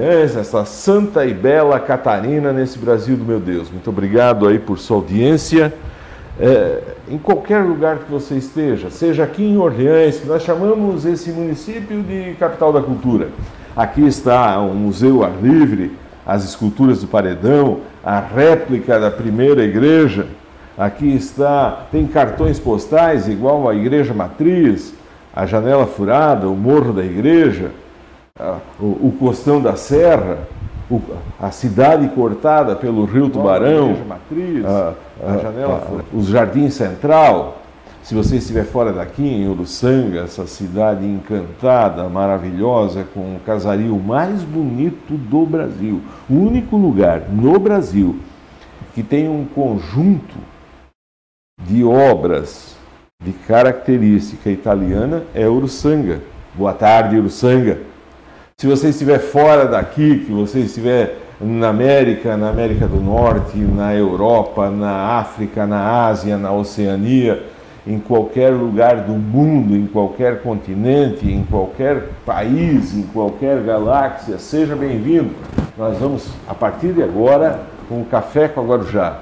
Essa santa e bela Catarina nesse Brasil do meu Deus. Muito obrigado aí por sua audiência. É, em qualquer lugar que você esteja, seja aqui em Orleans, que nós chamamos esse município de capital da cultura. Aqui está um museu ar livre, as esculturas do paredão, a réplica da primeira igreja. Aqui está, tem cartões postais igual à igreja matriz, a janela furada, o morro da igreja, o, o costão da serra, o, a cidade cortada pelo rio Tubarão, a, matriz, a, a, a janela, os jardins central. Se você estiver fora daqui, em Uruçanga, essa cidade encantada, maravilhosa, com o casario mais bonito do Brasil, o único lugar no Brasil que tem um conjunto de obras de característica italiana é Uruçanga. Boa tarde, Uruçanga. Se você estiver fora daqui, que você estiver na América, na América do Norte, na Europa, na África, na Ásia, na Oceania, em qualquer lugar do mundo, em qualquer continente, em qualquer país, em qualquer galáxia, seja bem-vindo. Nós vamos, a partir de agora, com o Café com a Guarujá.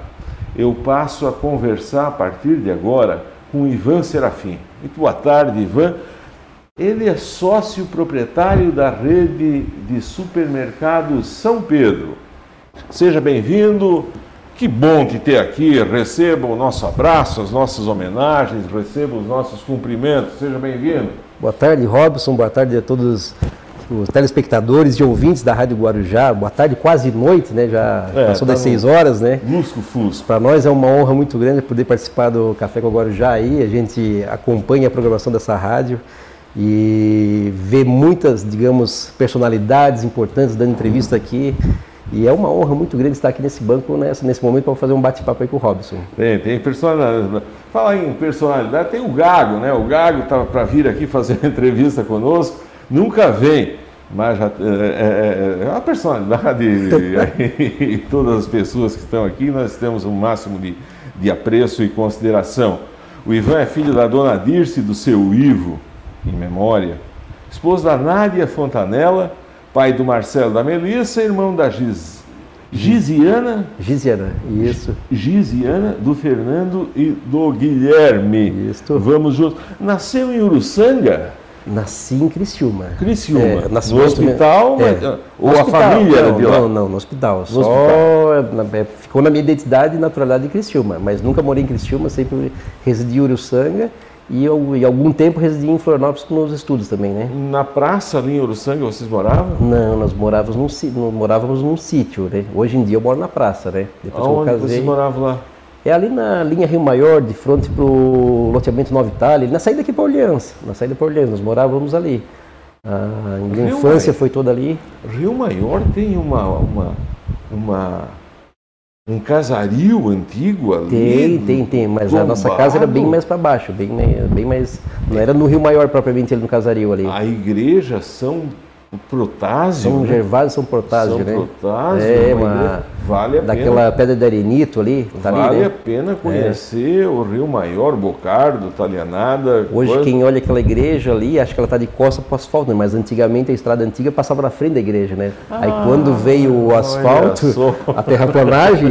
Eu passo a conversar a partir de agora com Ivan Serafim. Muito boa tarde, Ivan. Ele é sócio proprietário da rede de supermercados São Pedro. Seja bem-vindo. Que bom te ter aqui. Receba o nosso abraço, as nossas homenagens, receba os nossos cumprimentos. Seja bem-vindo. Boa tarde, Robson. Boa tarde a todos os telespectadores e ouvintes da Rádio Guarujá. Boa tarde, quase noite, né? Já é, passou tá das seis horas, né? Lusco Fusco. Para nós é uma honra muito grande poder participar do Café com o Guarujá aí. A gente acompanha a programação dessa rádio e vê muitas, digamos, personalidades importantes dando entrevista aqui. E é uma honra muito grande estar aqui nesse banco nessa, nesse momento para fazer um bate-papo aí com o Robson. Tem, tem personalidade. Fala em personalidade, tem o Gago, né? O Gago estava para vir aqui fazer uma entrevista conosco nunca vem, mas já, é, é, é uma personalidade e todas as pessoas que estão aqui, nós temos o um máximo de, de apreço e consideração. O Ivan é filho da dona Dirce do seu Ivo, em memória, esposo da Nádia Fontanella, pai do Marcelo da Melissa, irmão da Giz, Giziana. Giziana, isso. Giziana, do Fernando e do Guilherme. Isso. Vamos juntos. Nasceu em Uruçanga? Nasci em Criciúma. Criciúma. É, nasci no hospital? É. Mas, ou no a hospital, família não, era de lá? Não, não, no hospital. No Só hospital. Na, é, ficou na minha identidade e naturalidade de Criciúma. Mas nunca morei em Criciúma, sempre residi em Uruçanga. E eu, e algum tempo residi em Florianópolis nos estudos também, né? Na praça ali em Uruçanga vocês moravam? Não, nós morávamos num, morávamos num sítio, né? Hoje em dia eu moro na praça, né? Depois Aonde que eu casei, vocês moravam lá? É ali na linha Rio Maior, de frente para o loteamento Nova Itália, na saída aqui para Orleans, na saída para Orleans, nós morávamos ali. A minha Rio infância Maior. foi toda ali. Rio Maior tem uma, uma, uma um casario antigo ali? Tem, tem, tem, mas tombado. a nossa casa era bem mais para baixo, bem, bem mais. Não era no Rio Maior propriamente ali no casario ali. A igreja São Protásio? São né? Gervásio São Protásio, São né? Protásio, é, uma, vale a daquela pena. pedra de arenito ali. Tá vale ali, né? a pena conhecer é. o Rio Maior, Bocardo, Talianada. Hoje quando... quem olha aquela igreja ali, acha que ela está de costa para o asfalto, né? mas antigamente a estrada antiga passava na frente da igreja, né? Ah, Aí quando veio o asfalto, a terraplanagem,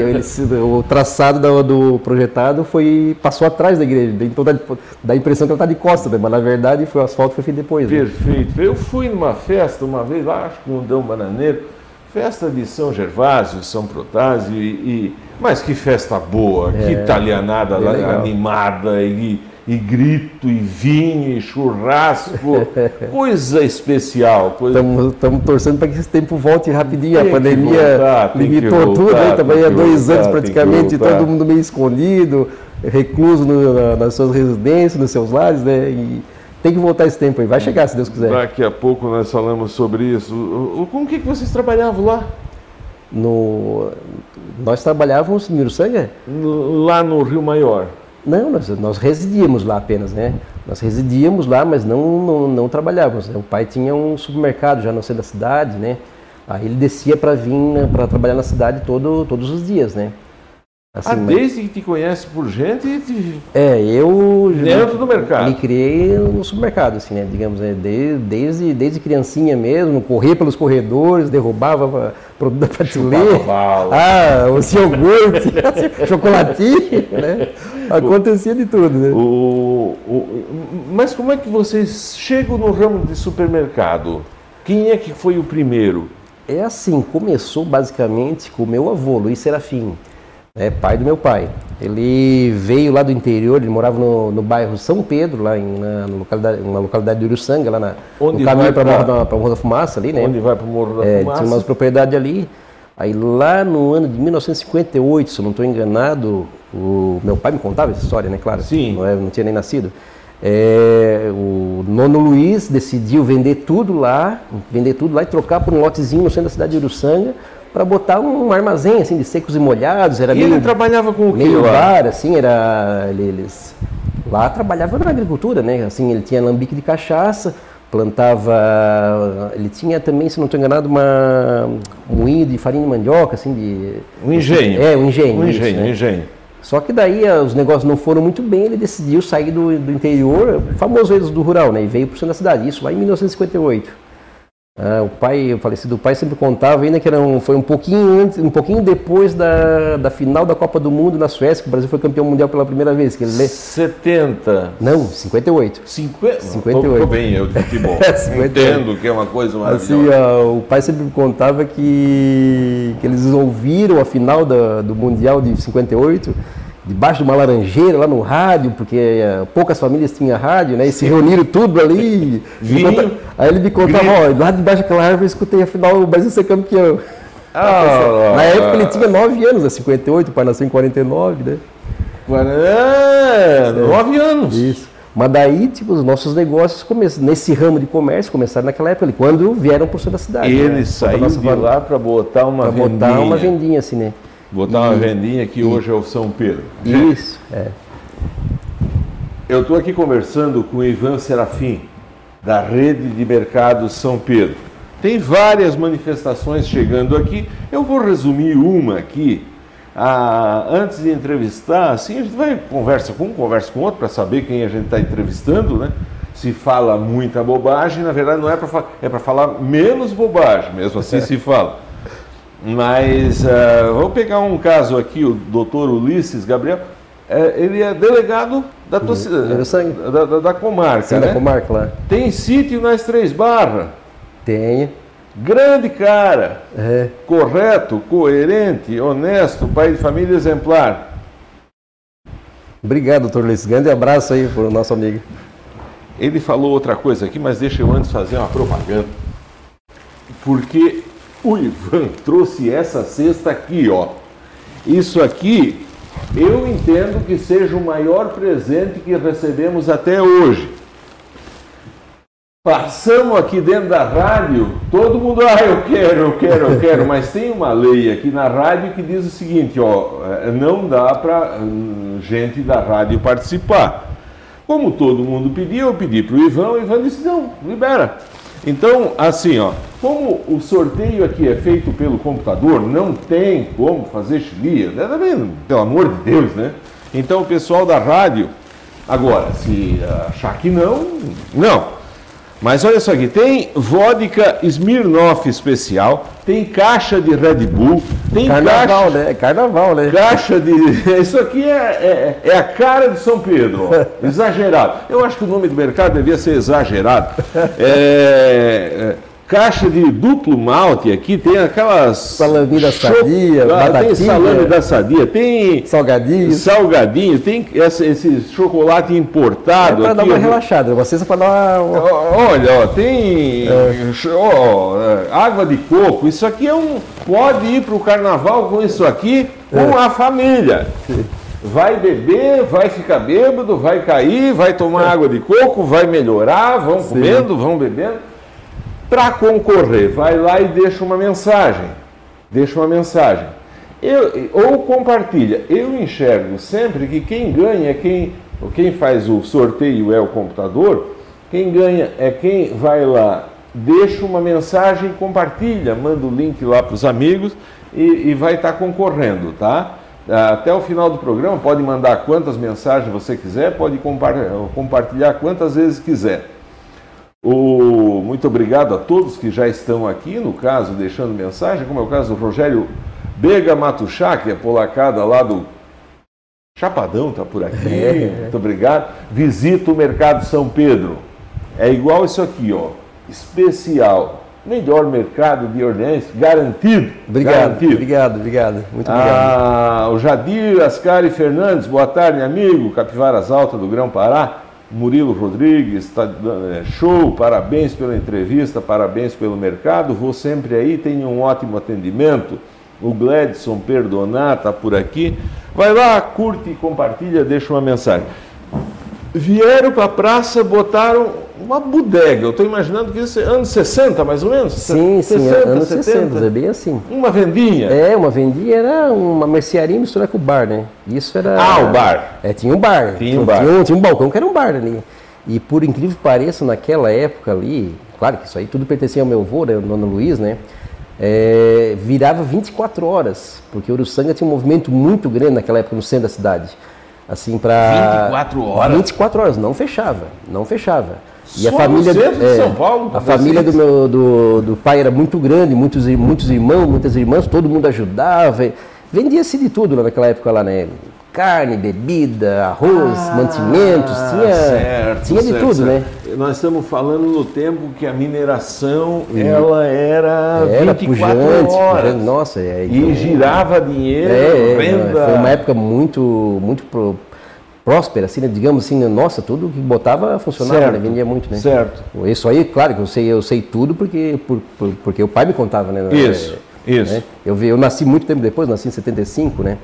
o traçado do, do, projetado foi passou atrás da igreja, então dá, dá a impressão que ela está de costa, né? mas na verdade foi o asfalto foi feito depois. Né? Perfeito. Né? Eu fui numa festa uma vez lá, acho que um Dão Bananeiro Festa de São Gervásio, São Protásio, e, e mas que festa boa, é, que italianada animada, e, e, grito, e vinho, e churrasco, coisa especial. Estamos torcendo para que esse tempo volte rapidinho, tem a pandemia voltar, limitou voltar, tudo, né? também há dois voltar, anos praticamente, todo mundo meio escondido, recluso no, nas suas residências, nos seus lares, né? E, tem que voltar esse tempo aí, vai chegar se Deus quiser. Daqui a pouco nós falamos sobre isso. Com que, que vocês trabalhavam lá? No, nós trabalhávamos em Uruçanga? Lá no Rio Maior. Não, nós, nós residíamos lá apenas, né? Nós residíamos lá, mas não, não, não trabalhávamos. O pai tinha um supermercado já no centro da cidade, né? Aí ele descia para vir né, para trabalhar na cidade todo, todos os dias, né? Assim, ah, desde que te conhece por gente? Te... É, eu. Dentro do mercado. Me criei no supermercado, assim, né? Digamos, né? desde, desde, desde criancinha mesmo, corria pelos corredores, derrubava produto da prateleira. Ah, o iogurte, chocolatinho, né? Acontecia de tudo, né? O, o, mas como é que vocês chegam no ramo de supermercado? Quem é que foi o primeiro? É assim, começou basicamente com o meu avô, Luiz Serafim é pai do meu pai. Ele veio lá do interior, ele morava no, no bairro São Pedro, lá em, na, localidade, na localidade de Uruçanga, lá na, Onde no caminho para o Morro da Fumaça ali, né? Onde vai para o Morro da é, Fumaça? Tinha umas propriedades ali. Aí lá no ano de 1958, se eu não estou enganado, o meu pai me contava essa história, né? Claro. Sim. Não, é, não tinha nem nascido. É, o nono Luiz decidiu vender tudo lá, vender tudo lá e trocar por um lotezinho no centro da cidade de Uruçanga para botar um armazém assim de secos e molhados. Era e meio, ele trabalhava com o quê? Meio bar, assim, era eles lá trabalhava na agricultura, né? Assim, ele tinha lambique de cachaça, plantava, ele tinha também, se não estou enganado, uma um moinho de farinha de mandioca, assim, de um engenho. É, um engenho. Um engenho, né? um engenho. Só que daí os negócios não foram muito bem, ele decidiu sair do, do interior, famoso eles do rural, né? E veio para o centro da cidade, isso lá em 1958. Ah, o pai, o falecido pai sempre contava ainda que era um, foi um pouquinho antes, um pouquinho depois da, da final da Copa do Mundo na Suécia, que o Brasil foi campeão mundial pela primeira vez. Que ele lê... 70. Não, 58. 50? 58. Tô, bem, eu de futebol. é, Entendo que é uma coisa maravilhosa. Assim, uh, o pai sempre contava que, que eles ouviram a final da, do Mundial de 58 debaixo de uma laranjeira lá no rádio, porque uh, poucas famílias tinham rádio, né? E se reuniram tudo ali. Vinho, aí ele me contava, ó, lá debaixo daquela árvore eu escutei a final o Brasil ser campeão. Ah, Na época ele tinha 9 anos, né? 58, o pai nasceu em 49, né? É, 9 anos. Isso. Mas daí, tipo, os nossos negócios começaram, nesse ramo de comércio começaram naquela época, quando vieram por cima da cidade. Ele né? saiu de lá para botar uma pra vendinha. botar uma vendinha, assim, né? Botar uma vendinha que e, hoje é o São Pedro. Isso, é. Eu estou aqui conversando com o Ivan Serafim, da Rede de Mercado São Pedro. Tem várias manifestações chegando aqui. Eu vou resumir uma aqui. Ah, antes de entrevistar, assim, a gente vai conversa com um, conversa com outro para saber quem a gente está entrevistando, né? Se fala muita bobagem, na verdade não é para falar, é para falar menos bobagem, mesmo assim se fala. Mas uh, vou pegar um caso aqui, o doutor Ulisses Gabriel, é, ele é delegado da, tua, uhum. da, da, da, comarca, Sim, né? da comarca lá. Tem sítio nas Três Barras? Tem. Grande cara, é. correto, coerente, honesto, pai de família exemplar. Obrigado, doutor Ulisses. Grande abraço aí para o nosso amigo. Ele falou outra coisa aqui, mas deixa eu antes fazer uma propaganda. Porque o Ivan trouxe essa cesta aqui, ó. Isso aqui eu entendo que seja o maior presente que recebemos até hoje. Passamos aqui dentro da rádio, todo mundo, ah, eu quero, eu quero, eu quero, mas tem uma lei aqui na rádio que diz o seguinte, ó, é, não dá para hum, gente da rádio participar. Como todo mundo pediu, eu pedi para o Ivan, o Ivan disse, não, libera. Então, assim, ó, como o sorteio aqui é feito pelo computador, não tem como fazer chilia, né? pelo amor de Deus, né? Então, o pessoal da rádio, agora, se achar que não, não. Mas olha só aqui, tem vodka Smirnoff especial, tem caixa de Red Bull, tem Carnaval, caixa, né? Carnaval, né? Caixa de. Isso aqui é, é, é a cara de São Pedro, ó. exagerado. Eu acho que o nome do mercado devia ser exagerado. É, é caixa de duplo malte aqui, tem aquelas. Salame da sadia, ah, Tem salame da sadia, tem. Salgadinho. Salgadinho, tem esse, esse chocolate importado. É para dar uma relaxada, vocês para dar uma. Olha, ó, tem. É. Ó, é, água de coco, isso aqui é um. Pode ir para o carnaval com isso aqui, com é. a família. Vai beber, vai ficar bêbado, vai cair, vai tomar é. água de coco, vai melhorar, vão Sim. comendo, vão bebendo para concorrer, vai lá e deixa uma mensagem. Deixa uma mensagem. Eu, ou compartilha. Eu enxergo sempre que quem ganha é quem, quem faz o sorteio é o computador, quem ganha é quem vai lá, deixa uma mensagem, compartilha, manda o link lá para os amigos e, e vai estar tá concorrendo, tá? até o final do programa, pode mandar quantas mensagens você quiser, pode compartilhar quantas vezes quiser. O, muito obrigado a todos que já estão aqui, no caso, deixando mensagem, como é o caso do Rogério Bega Matuchá, que é polacada lá do Chapadão, está por aqui. É. Muito obrigado. Visita o Mercado São Pedro. É igual isso aqui, ó. Especial. Melhor mercado de Orleans, garantido. Obrigado, garantido. obrigado, obrigado. Muito obrigado. Ah, o Jadir Ascari Fernandes, boa tarde, amigo. Capivaras Alta do Grão Pará. Murilo Rodrigues, tá, é, show, parabéns pela entrevista, parabéns pelo mercado. Vou sempre aí, tenho um ótimo atendimento. O Gladson Perdonar está por aqui. Vai lá, curte compartilha, deixa uma mensagem. Vieram para a praça, botaram uma bodega. Eu estou imaginando que isso é anos 60, mais ou menos? Sim, 60, sim, anos 70. 60, é bem assim. Uma vendinha? É, uma vendinha era uma mercearia misturada com o bar, né? Isso era... Ah, o bar. É, tinha um bar. Tinha um bar. Tinha um, tinha um balcão que era um bar ali. E por incrível que pareça, naquela época ali, claro que isso aí tudo pertencia ao meu avô, né, o Dono Luiz, né? é, virava 24 horas, porque Uruçanga tinha um movimento muito grande naquela época no centro da cidade. Assim, para 24 horas? 24 horas, não fechava, não fechava. E Só a família é, São Paulo? A família do, meu, do, do pai era muito grande, muitos, muitos irmãos, muitas irmãs, todo mundo ajudava. Vendia-se de tudo naquela época lá, né? carne, bebida, arroz, ah, mantimentos, tinha, certo, tinha de certo, tudo, certo. né? Nós estamos falando no tempo que a mineração ela era, era 24 pujante, horas. Pujante, nossa, é, então, e girava dinheiro, é, é renda. Foi uma época muito, muito pro, próspera, assim, né? digamos assim, né? nossa, tudo que botava funcionava, né? vendia muito, né? Certo. Isso aí, claro que eu sei, eu sei tudo porque, por, por, porque o pai me contava, né? Isso, é, isso. Né? Eu, eu nasci muito tempo depois, nasci em 75, né?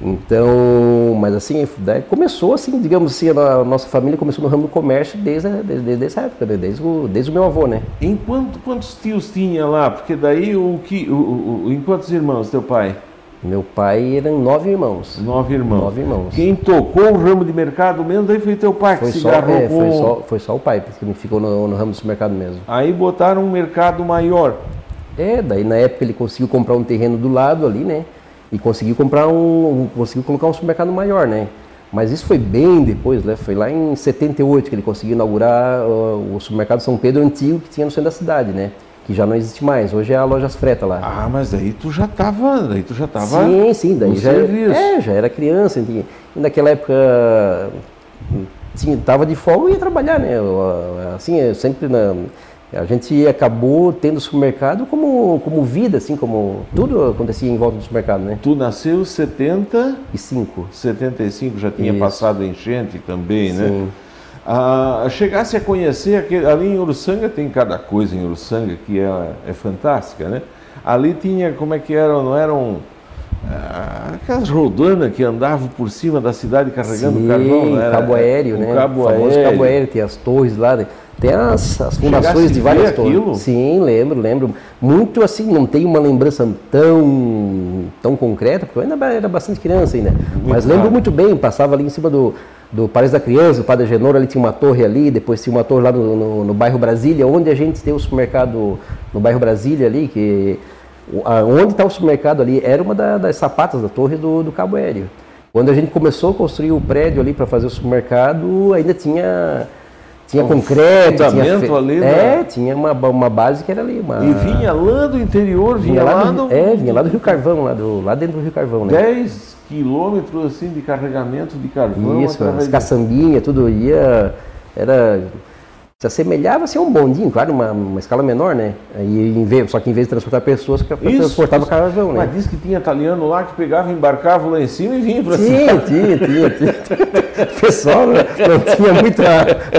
Então, mas assim, começou assim, digamos assim, a nossa família começou no ramo do comércio desde, desde, desde essa época, né? desde o, desde o meu avô, né? Em quanto, quantos tios tinha lá? Porque daí o que, o, o, em quantos irmãos teu pai? Meu pai eram nove irmãos. Nove irmãos. Nove irmãos. Quem tocou o ramo de mercado mesmo, daí foi teu pai foi que só, é, foi, só, foi só o pai, que ficou no, no ramo do mercado mesmo. Aí botaram um mercado maior. É, daí na época ele conseguiu comprar um terreno do lado ali, né? e conseguiu comprar um, conseguiu colocar um supermercado maior, né? Mas isso foi bem depois, né? Foi lá em 78 que ele conseguiu inaugurar uh, o supermercado São Pedro antigo que tinha no centro da cidade, né? Que já não existe mais. Hoje é a Lojas Freta lá. Ah, mas daí tu já estava, daí tu já estava. Sim, sim, daí já serviço. é, já era criança, e naquela época tinha, tava de folga e ia trabalhar, né? Assim, sempre na a gente acabou tendo o supermercado como, como vida, assim, como tudo acontecia em volta do supermercado, né? Tu nasceu em 75. 75, já tinha Isso. passado enchente também, né? Ah, chegasse a conhecer, aquele, ali em Uruçanga tem cada coisa em Uruçanga que é, é fantástica, né? Ali tinha, como é que eram, não eram... Ah, aquelas rodanas que andavam por cima da cidade carregando Sim, carvão, era? cabo aéreo, o né? Cabo o famoso aéreo. cabo aéreo, tem as torres lá, né? Tem as, as fundações de várias torres. Sim, lembro, lembro. Muito assim, não tenho uma lembrança tão, tão concreta, porque eu ainda era bastante criança ainda. Muito Mas lembro claro. muito bem, passava ali em cima do, do Paris da Criança, o Padre Genor, ali tinha uma torre ali, depois tinha uma torre lá no, no, no bairro Brasília, onde a gente tem o supermercado no bairro Brasília ali, que onde está o supermercado ali era uma da, das sapatas da torre do, do Cabo Aéreo. Quando a gente começou a construir o prédio ali para fazer o supermercado, ainda tinha tinha um concreto, tinha fe... ali, né? É, tinha uma, uma base que era ali. Uma... E vinha lá do interior, vinha, vinha lá, do... do... É, vinha lá do Rio Carvão, lá, do, lá dentro do Rio Carvão, né? 10 quilômetros assim de carregamento de carvão. Isso, as caçambinhas, tudo ia. Era se assemelhava assim, a um bondinho, claro, uma, uma escala menor, né? E em vez, só que em vez de transportar pessoas, transportava isso. carvão, né? Mas disse que tinha italiano lá que pegava, embarcava lá em cima e vinha para cima. Tinha, tinha, tinha. O pessoal não, não tinha muita,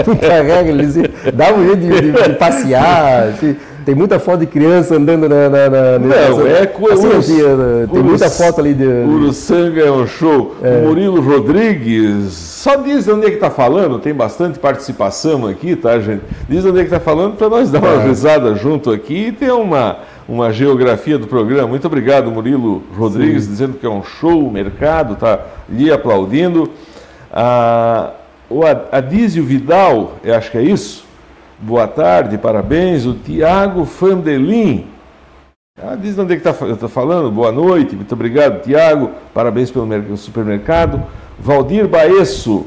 muita regra, eles davam um jeito de, de, de passear, assim, tem muita foto de criança andando na. na, na não, é coisa. Assim, né? tem muita foto ali de. Uruçanga é um show. É. O Murilo Rodrigues, só diz onde é que está falando, tem bastante participação aqui, tá, gente? Diz onde é que está falando para nós dar uma é. risada junto aqui e ter uma, uma geografia do programa. Muito obrigado, Murilo Rodrigues, Sim. dizendo que é um show, o mercado, está ali aplaudindo. Ah, o Adísio Vidal, eu acho que é isso, Boa tarde, parabéns. O Tiago Fandelin. Ela diz onde é que tá, eu estou falando. Boa noite, muito obrigado, Tiago. Parabéns pelo supermercado. Valdir Baesso.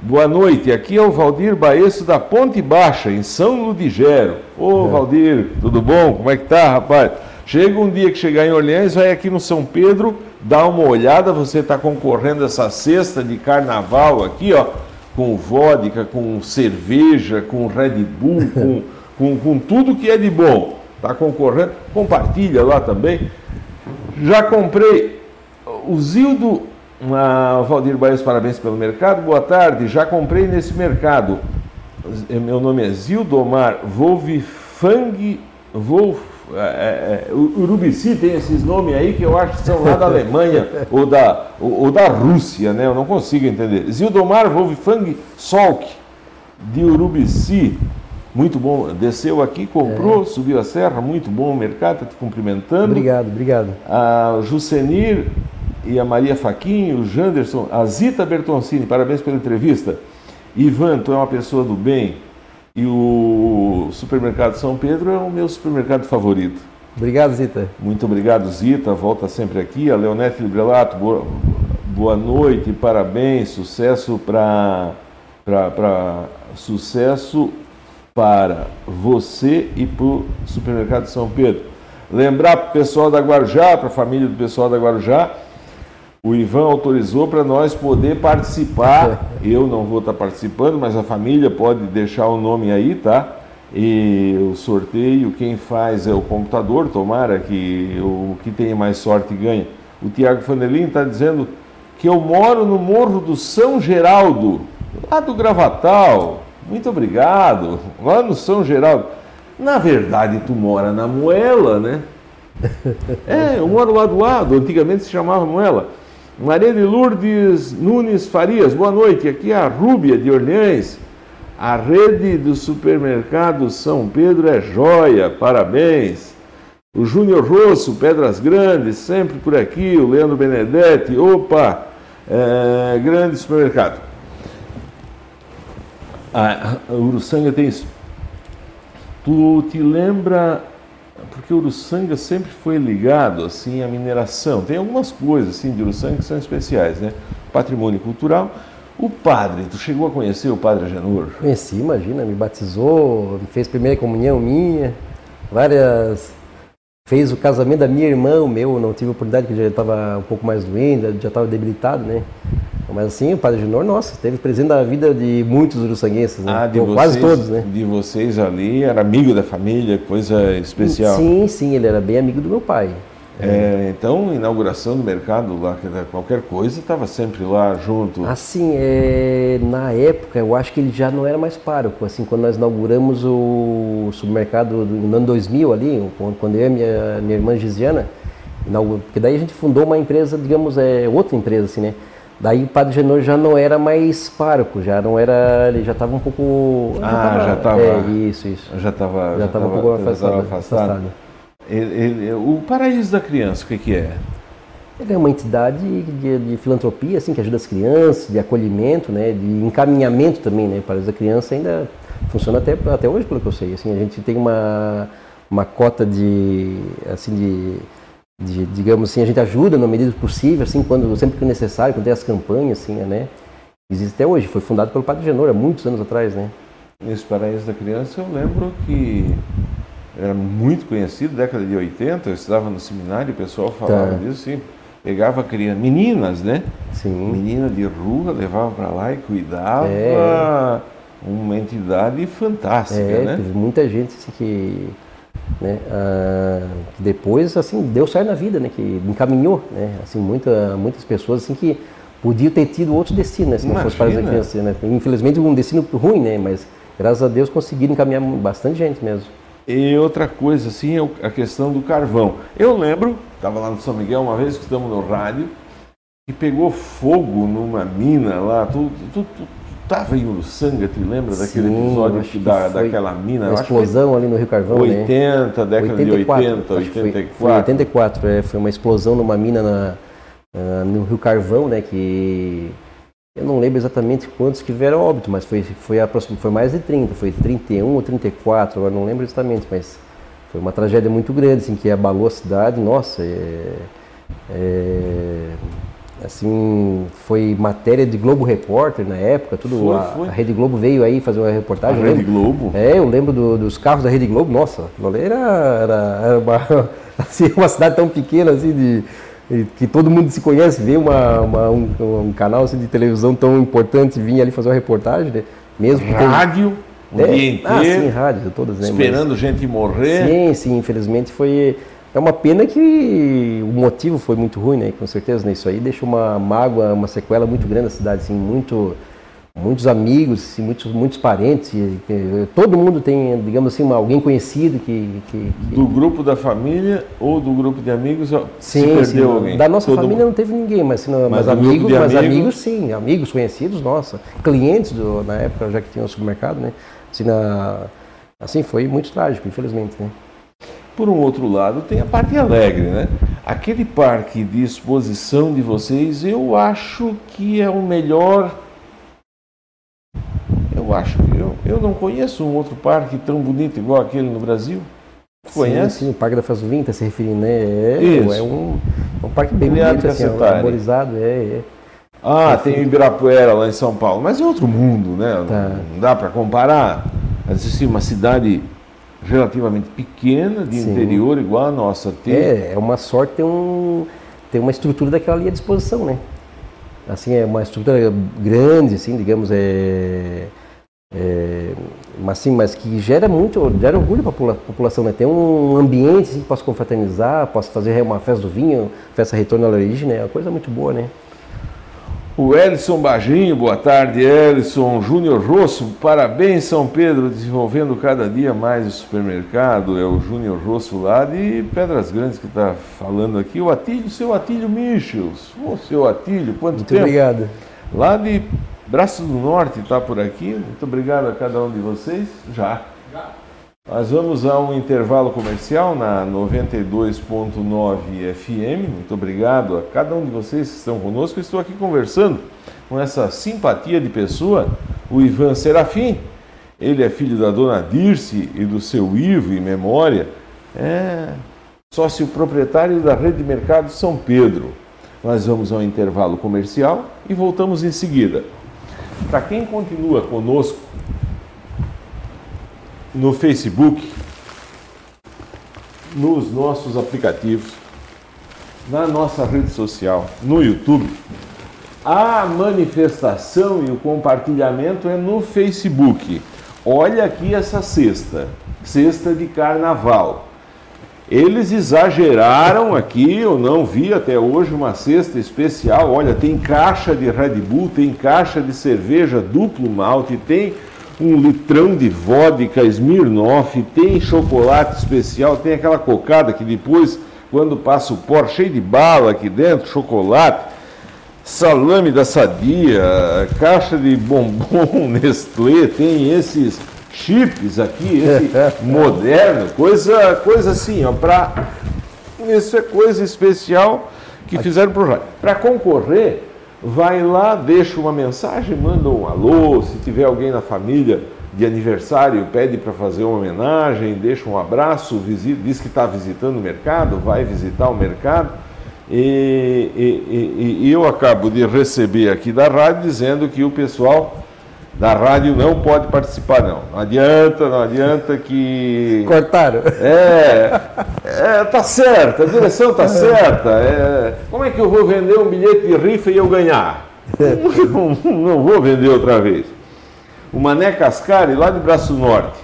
Boa noite, aqui é o Valdir Baesso da Ponte Baixa, em São Ludigero. Ô é. Valdir, tudo bom? Como é que tá, rapaz? Chega um dia que chegar em Orleans, vai aqui no São Pedro, dá uma olhada, você está concorrendo essa cesta de carnaval aqui, ó, com vodka, com cerveja, com Red Bull, com, com, com tudo que é de bom. Está concorrendo, compartilha lá também. Já comprei o Zildo ah, Valdir Baez, parabéns pelo mercado. Boa tarde. Já comprei nesse mercado. Meu nome é Zildomar Wolfgang Wolf. É, é, Urubici tem esses nomes aí que eu acho que são lá da Alemanha ou, da, ou, ou, da Rússia, né? Eu não consigo entender. Zildomar Wolfgang Solk, de Urubici. Muito bom. Desceu aqui, comprou, é. subiu a serra, muito bom o mercado, está te cumprimentando. Obrigado, obrigado. A Jusenir e a Maria Faquinho, o Janderson, a Zita Bertoncini, parabéns pela entrevista. Ivan, tu é uma pessoa do bem. E o supermercado São Pedro é o meu supermercado favorito. Obrigado, Zita. Muito obrigado, Zita. Volta sempre aqui. A Leonete Librelato, boa, boa noite, parabéns, sucesso para sucesso para você e para o supermercado São Pedro. Lembrar para o pessoal da Guarujá, para a família do pessoal da Guarujá, o Ivan autorizou para nós poder participar. Eu não vou estar participando, mas a família pode deixar o nome aí, tá? E o sorteio, quem faz é o computador, tomara que o que tem mais sorte ganhe. O Tiago Fanelin está dizendo que eu moro no Morro do São Geraldo, lá do Gravatal. Muito obrigado, lá no São Geraldo. Na verdade, tu mora na Moela, né? É, eu moro lá do lado, antigamente se chamava Moela. Maria de Lourdes Nunes Farias, boa noite. Aqui é a Rúbia de Orleans. A rede do supermercado São Pedro é joia, parabéns. O Júnior Rosso, Pedras Grandes, sempre por aqui. O Leandro Benedetti, opa, é, grande supermercado. A, a Uruçanga tem isso. Tu te lembra porque Uruçanga sempre foi ligado assim à mineração. Tem algumas coisas assim de Uruçanga que são especiais, né? Patrimônio cultural. O padre, tu chegou a conhecer o padre Agenor? Conheci, imagina, me batizou, fez primeira comunhão minha, várias fez o casamento da minha irmã, o meu, não tive oportunidade, porque já estava um pouco mais doente, já estava debilitado, né? Mas assim, o Padre Junior, nossa, teve presente da vida de muitos uruçanguenses, né? Ah, de vocês, quase todos, né? De vocês ali, era amigo da família, coisa especial. Sim, sim, ele era bem amigo do meu pai. É, então, inauguração do mercado lá, qualquer coisa, estava sempre lá junto. Assim, é, na época, eu acho que ele já não era mais pároco. Assim, quando nós inauguramos o supermercado no ano 2000 ali, quando eu e minha, minha irmã Gisiana, porque daí a gente fundou uma empresa, digamos, é, outra empresa, assim, né? Daí o Padre Genor já não era mais pároco, já não era, ele já estava um pouco. Ah, já estava. É, isso, isso. Já estava. Já estava um pouco afastado. afastado. Ele, ele, o Paraíso da Criança, o que, que é? Ele é uma entidade de, de, filantropia, assim, que ajuda as crianças, de acolhimento, né, de encaminhamento também, né. O Paraíso da Criança ainda funciona até, até hoje, pelo que eu sei. Assim, a gente tem uma, uma cota de, assim, de de, digamos assim, a gente ajuda na medida possível, assim, quando sempre que necessário, quando tem as campanhas, assim, né? Existe até hoje, foi fundado pelo Padre Genor há muitos anos atrás, né? Nesse Paraíso da Criança, eu lembro que era muito conhecido, década de 80, eu estava no seminário, o pessoal falava tá. disso, assim, pegava crianças, meninas, né? Sim. Menina de rua, levava para lá e cuidava. É. Uma entidade fantástica, é, né? Teve muita gente assim, que né, ah, que depois assim deu certo na vida, né, que encaminhou, né, assim muita, muitas pessoas assim que podiam ter tido outro destino, né, se não fosse para as crianças, né, infelizmente um destino ruim, né, mas graças a Deus conseguiram encaminhar bastante gente mesmo. E outra coisa assim é a questão do carvão. Eu lembro, estava lá no São Miguel uma vez que estamos no rádio e pegou fogo numa mina lá, tu, tu, tu, estava em Uruçanga, te lembra daquele Sim, episódio da, daquela mina? Uma explosão ali no Rio Carvão, 80, né? década 84, de 80, 84. Foi, foi 84, é, foi uma explosão numa mina na, uh, no Rio Carvão, né, que eu não lembro exatamente quantos que vieram óbito, mas foi, foi, foi mais de 30, foi 31 ou 34, agora não lembro exatamente, mas foi uma tragédia muito grande, assim, que abalou a cidade. Nossa, é, é, assim, foi matéria de Globo Repórter na época, tudo. Foi, a, foi. a, Rede Globo veio aí fazer uma reportagem. A Rede Globo? É, eu lembro do, dos carros da Rede Globo. Nossa, era, era, era uma, assim, uma cidade tão pequena assim de que todo mundo se conhece, vê uma, uma um, um, canal assim, de televisão tão importante vir ali fazer uma reportagem, né? mesmo rádio o é, dia inteiro, ah, sim, rádio, todas, né? esperando Mas, gente morrer. Sim, sim, infelizmente foi é uma pena que o motivo foi muito ruim, né? Com certeza, né? Isso aí deixa uma mágoa, uma sequela muito grande na cidade, assim, muito muitos amigos, assim, muitos, muitos parentes, todo mundo tem, digamos assim, alguém conhecido que, que, que... Do grupo da família ou do grupo de amigos sim, se perdeu sim, alguém? Da nossa todo família mundo. não teve ninguém, mas, assim, mas, mas amigos, mas amigos... amigos sim, amigos conhecidos, nossa, clientes do, na época já que tinha um supermercado, né? Assim, na, assim foi muito trágico, infelizmente, né? Por um outro lado, tem a parte alegre, né? Aquele parque de exposição de vocês, eu acho que é o melhor eu acho. Eu, eu não conheço um outro parque tão bonito igual aquele no Brasil. Conhece? Sim, sim, o Parque da Fazuvim está se referindo, né? É, Isso. é um, é um parque bem bonito, assim, é arborizado, é, é. Ah, tem o Ibirapuera lá em São Paulo, mas é outro mundo, né? Tá. Não dá para comparar. Mas assim, uma cidade relativamente pequena, de sim. interior, igual a nossa. Tem... É, é uma sorte ter, um, ter uma estrutura daquela ali à disposição, né? Assim, é uma estrutura grande, assim, digamos, é é, mas sim, mas que gera muito, gera orgulho para a população, né? Tem um ambiente assim, que posso confraternizar, posso fazer uma festa do vinho, festa retorno à origem, é uma coisa muito boa, né? O Elison Baginho, boa tarde, Elison. Júnior Rosso, parabéns, São Pedro, desenvolvendo cada dia mais o supermercado. É o Júnior Rosso lá de Pedras Grandes que está falando aqui. O Atílio, seu Atílio Michels. Ô, seu Atílio, quanto Muito tempo? Muito obrigado. Lá de Braço do Norte está por aqui. Muito obrigado a cada um de vocês. Já. Já. Nós vamos a um intervalo comercial na 92.9 FM. Muito obrigado a cada um de vocês que estão conosco. estou aqui conversando com essa simpatia de pessoa, o Ivan Serafim. Ele é filho da dona Dirce e do seu Ivo em memória. É sócio proprietário da Rede de Mercado São Pedro. Nós vamos ao intervalo comercial e voltamos em seguida. Para quem continua conosco no Facebook, nos nossos aplicativos, na nossa rede social, no YouTube, a manifestação e o compartilhamento é no Facebook. Olha aqui essa cesta, cesta de carnaval. Eles exageraram aqui, eu não vi até hoje uma cesta especial. Olha, tem caixa de Red Bull, tem caixa de cerveja duplo malte, tem um litrão de vodka Smirnoff, tem chocolate especial, tem aquela cocada que depois, quando passa o pó, cheio de bala aqui dentro, chocolate, salame da sadia, caixa de bombom Nestlé, tem esses chips aqui, esse moderno, coisa, coisa assim, ó, para isso é coisa especial que fizeram para o Para concorrer, vai lá, deixa uma mensagem, manda um alô, se tiver alguém na família de aniversário, pede para fazer uma homenagem, deixa um abraço, visita, diz que está visitando o mercado, vai visitar o mercado. E, e, e, e eu acabo de receber aqui da rádio dizendo que o pessoal da rádio não pode participar, não. Não adianta, não adianta que. Cortaram. É, é tá certo, a direção tá certa. É, como é que eu vou vender um bilhete de rifa e eu ganhar? Não, não vou vender outra vez. O Mané Cascari, lá de Braço Norte.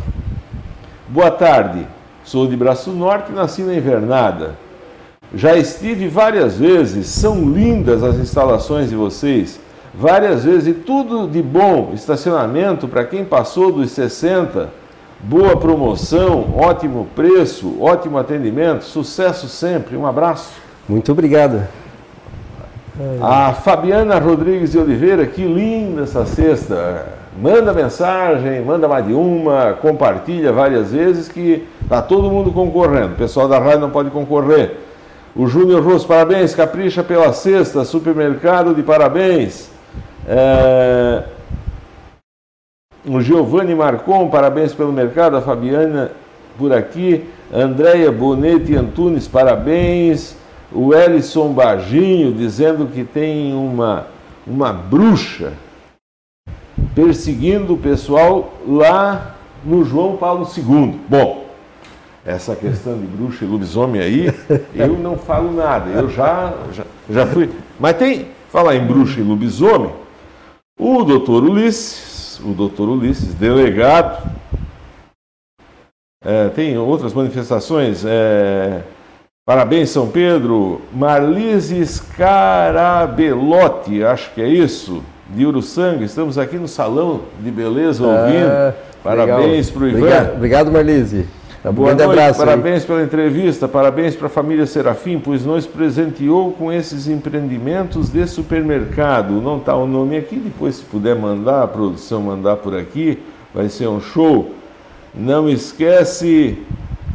Boa tarde, sou de Braço Norte e nasci na Invernada. Já estive várias vezes, são lindas as instalações de vocês várias vezes, e tudo de bom. Estacionamento para quem passou dos 60, boa promoção, ótimo preço, ótimo atendimento, sucesso sempre. Um abraço. Muito obrigado. A Fabiana Rodrigues de Oliveira, que linda essa cesta. Manda mensagem, manda mais de uma, compartilha várias vezes que está todo mundo concorrendo. O pessoal da rádio não pode concorrer. O Júnior Rosso, parabéns, capricha pela cesta, supermercado de parabéns. É... O Giovanni Marcon, parabéns pelo mercado. A Fabiana por aqui. Andréia Bonetti Antunes, parabéns. O Ellison Baginho dizendo que tem uma, uma bruxa perseguindo o pessoal lá no João Paulo II. Bom, essa questão de bruxa e lobisomem aí, eu não falo nada. Eu já, já, já fui. Mas tem, falar em bruxa e lobisomem, o doutor Ulisses, o doutor Ulisses, delegado, é, tem outras manifestações. É, parabéns, São Pedro. Marlise Scarabelotti, acho que é isso, de Uruçanga. Estamos aqui no Salão de Beleza ouvindo. Ah, parabéns para o Ivan. Obrigado, obrigado Marlise. Tá Boa noite, abraço, parabéns aí. pela entrevista, parabéns para a família Serafim, pois nos presenteou com esses empreendimentos de supermercado. Não está o nome aqui, depois se puder mandar, a produção mandar por aqui, vai ser um show. Não esquece.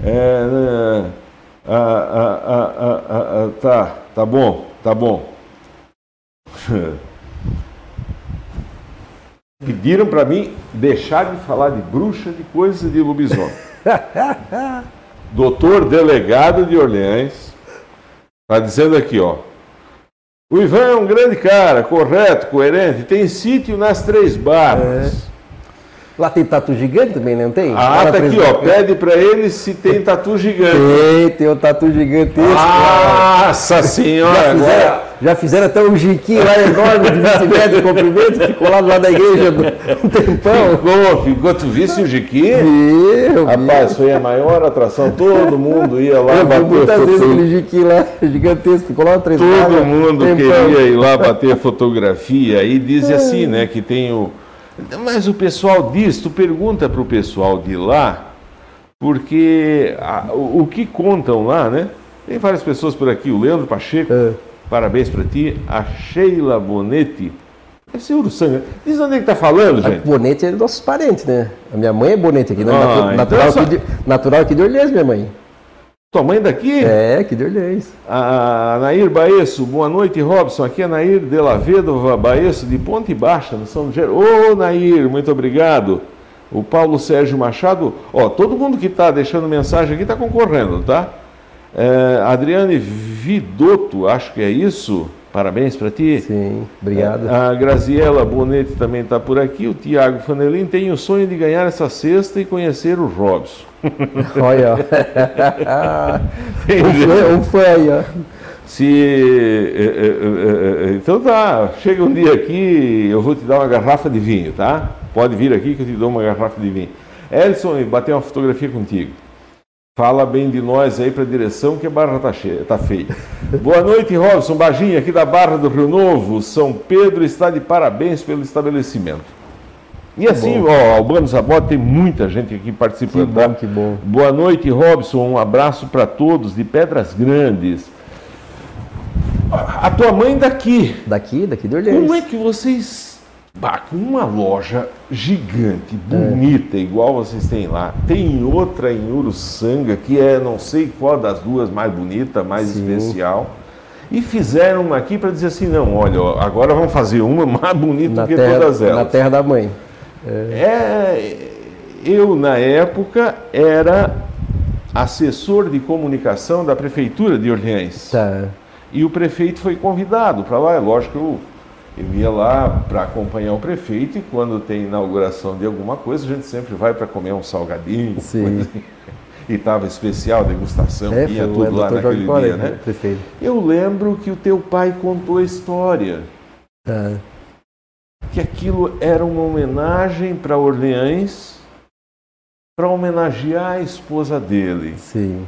É, a, a, a, tá, tá bom, tá bom. Pediram para mim deixar de falar de bruxa, de coisas de lobisomem. Doutor delegado de Orleans está dizendo aqui, ó. O Ivan é um grande cara, correto, coerente, tem sítio nas três barras. É. Lá tem tatu gigante também, não tem? Ah, tá aqui, ó. Pede pra ele se tem tatu gigante. Tem, tem o tatu gigantesco. Nossa senhora! Já fizeram, agora... já fizeram até um jiquinho lá enorme de 20 metros de comprimento, ficou lá do lado da igreja um tempão. Ficou, ficou. Tu visse o jiquinho? Rapaz, foi a maior atração. Todo mundo ia lá eu bater muitas vezes aquele jiquinho lá, gigantesco, ficou lá três Todo mundo tempão. queria ir lá bater fotografia. E diz assim, né, que tem o mas o pessoal diz, tu pergunta para o pessoal de lá, porque a, o, o, que contam lá, né? Tem várias pessoas por aqui, o Leandro Pacheco, é. Parabéns para ti, a Sheila Bonetti, deve ser Uruçanga. Diz onde é que tá falando, gente? A Bonetti é nossos parentes, né? A minha mãe é Bonetti aqui, né? ah, natural, então aqui de, natural aqui de Orleans, minha mãe. Tua mãe daqui? É, que de Orleans. A Nair Baeço, boa noite, Robson. Aqui é Nair de la Vedova Baeço, de Ponte Baixa, no São Geraldo. Ô, Nair, muito obrigado. O Paulo Sérgio Machado, ó, todo mundo que está deixando mensagem aqui está concorrendo, tá? É, Adriane Vidotto, acho que é isso. Parabéns para ti. Sim, obrigado. A Graziela Bonetti também está por aqui. O Tiago Fanelin tem o sonho de ganhar essa cesta e conhecer o Robson. Olha, um fã aí, ó. Se, é, é, é, então tá, chega um dia aqui, eu vou te dar uma garrafa de vinho, tá? Pode vir aqui que eu te dou uma garrafa de vinho. Elson, bater uma fotografia contigo. Fala bem de nós aí para a direção que a barra tá, cheia, tá feia. Boa noite, Robson Baginha, aqui da Barra do Rio Novo. São Pedro está de parabéns pelo estabelecimento. E assim, bom. ó, Albano Zabot, tem muita gente aqui participando. Que bom, tá? que bom. Boa noite, Robson. Um abraço para todos de Pedras Grandes. A tua mãe daqui. Daqui, daqui de Orleans. Como é que vocês, bah, com uma loja gigante, bonita, é. igual vocês têm lá, tem outra em Uruçanga, que é não sei qual das duas mais bonita, mais Sim. especial. E fizeram uma aqui para dizer assim, não, olha, agora vamos fazer uma mais bonita na que terra, todas elas. Na terra da mãe. É. é, eu, na época, era assessor de comunicação da prefeitura de Orleans. Tá. E o prefeito foi convidado para lá. É lógico que eu, eu ia lá para acompanhar o prefeito e quando tem inauguração de alguma coisa, a gente sempre vai para comer um salgadinho. Sim. Assim. E estava especial, degustação, é, ia tudo lá naquele dia, né? Prefeito. Eu lembro que o teu pai contou a história. Tá que aquilo era uma homenagem para Orleans, para homenagear a esposa dele. Sim.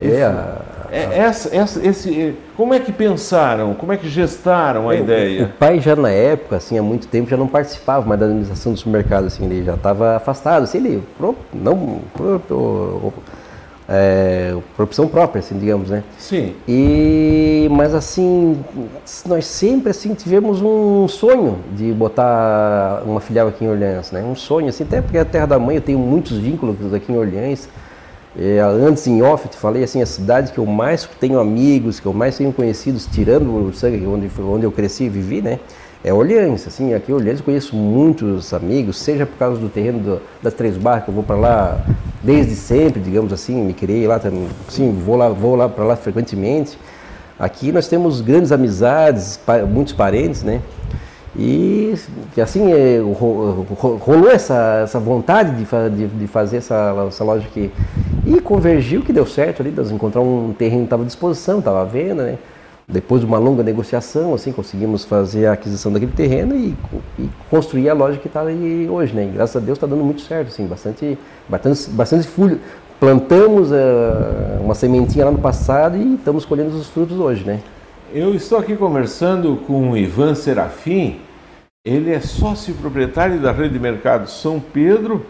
É, a... é essa, essa, esse, como é que pensaram, como é que gestaram a é, ideia? O pai já na época, assim, há muito tempo já não participava mais da administração do supermercado, assim, ele já estava afastado, assim, ele não é, por opção própria, assim, digamos, né? Sim. E, mas assim, nós sempre assim tivemos um sonho de botar uma filial aqui em Orleans, né? Um sonho, assim, até porque é a terra da mãe, eu tenho muitos vínculos aqui em Orleans. É, antes em off, eu te falei assim, a cidade que eu mais tenho amigos, que eu mais tenho conhecidos, tirando o sangue, onde, onde eu cresci e vivi, né? é Orleans, assim, aqui em Orleans eu conheço muitos amigos, seja por causa do terreno do, das Três Barras, que eu vou para lá desde sempre, digamos assim, me criei lá, sim, vou lá, vou lá para lá frequentemente. Aqui nós temos grandes amizades, muitos parentes, né? E assim, é, rolou essa, essa vontade de, de, de fazer essa, essa loja aqui. E convergiu que deu certo ali, nós encontramos um terreno que estava à disposição, estava à venda, né? Depois de uma longa negociação, assim, conseguimos fazer a aquisição daquele terreno e, e construir a loja que está aí hoje, né? E graças a Deus está dando muito certo, assim, bastante, bastante, bastante folha. Plantamos uh, uma sementinha lá no passado e estamos colhendo os frutos hoje, né? Eu estou aqui conversando com o Ivan Serafim. Ele é sócio proprietário da Rede de Mercado São Pedro.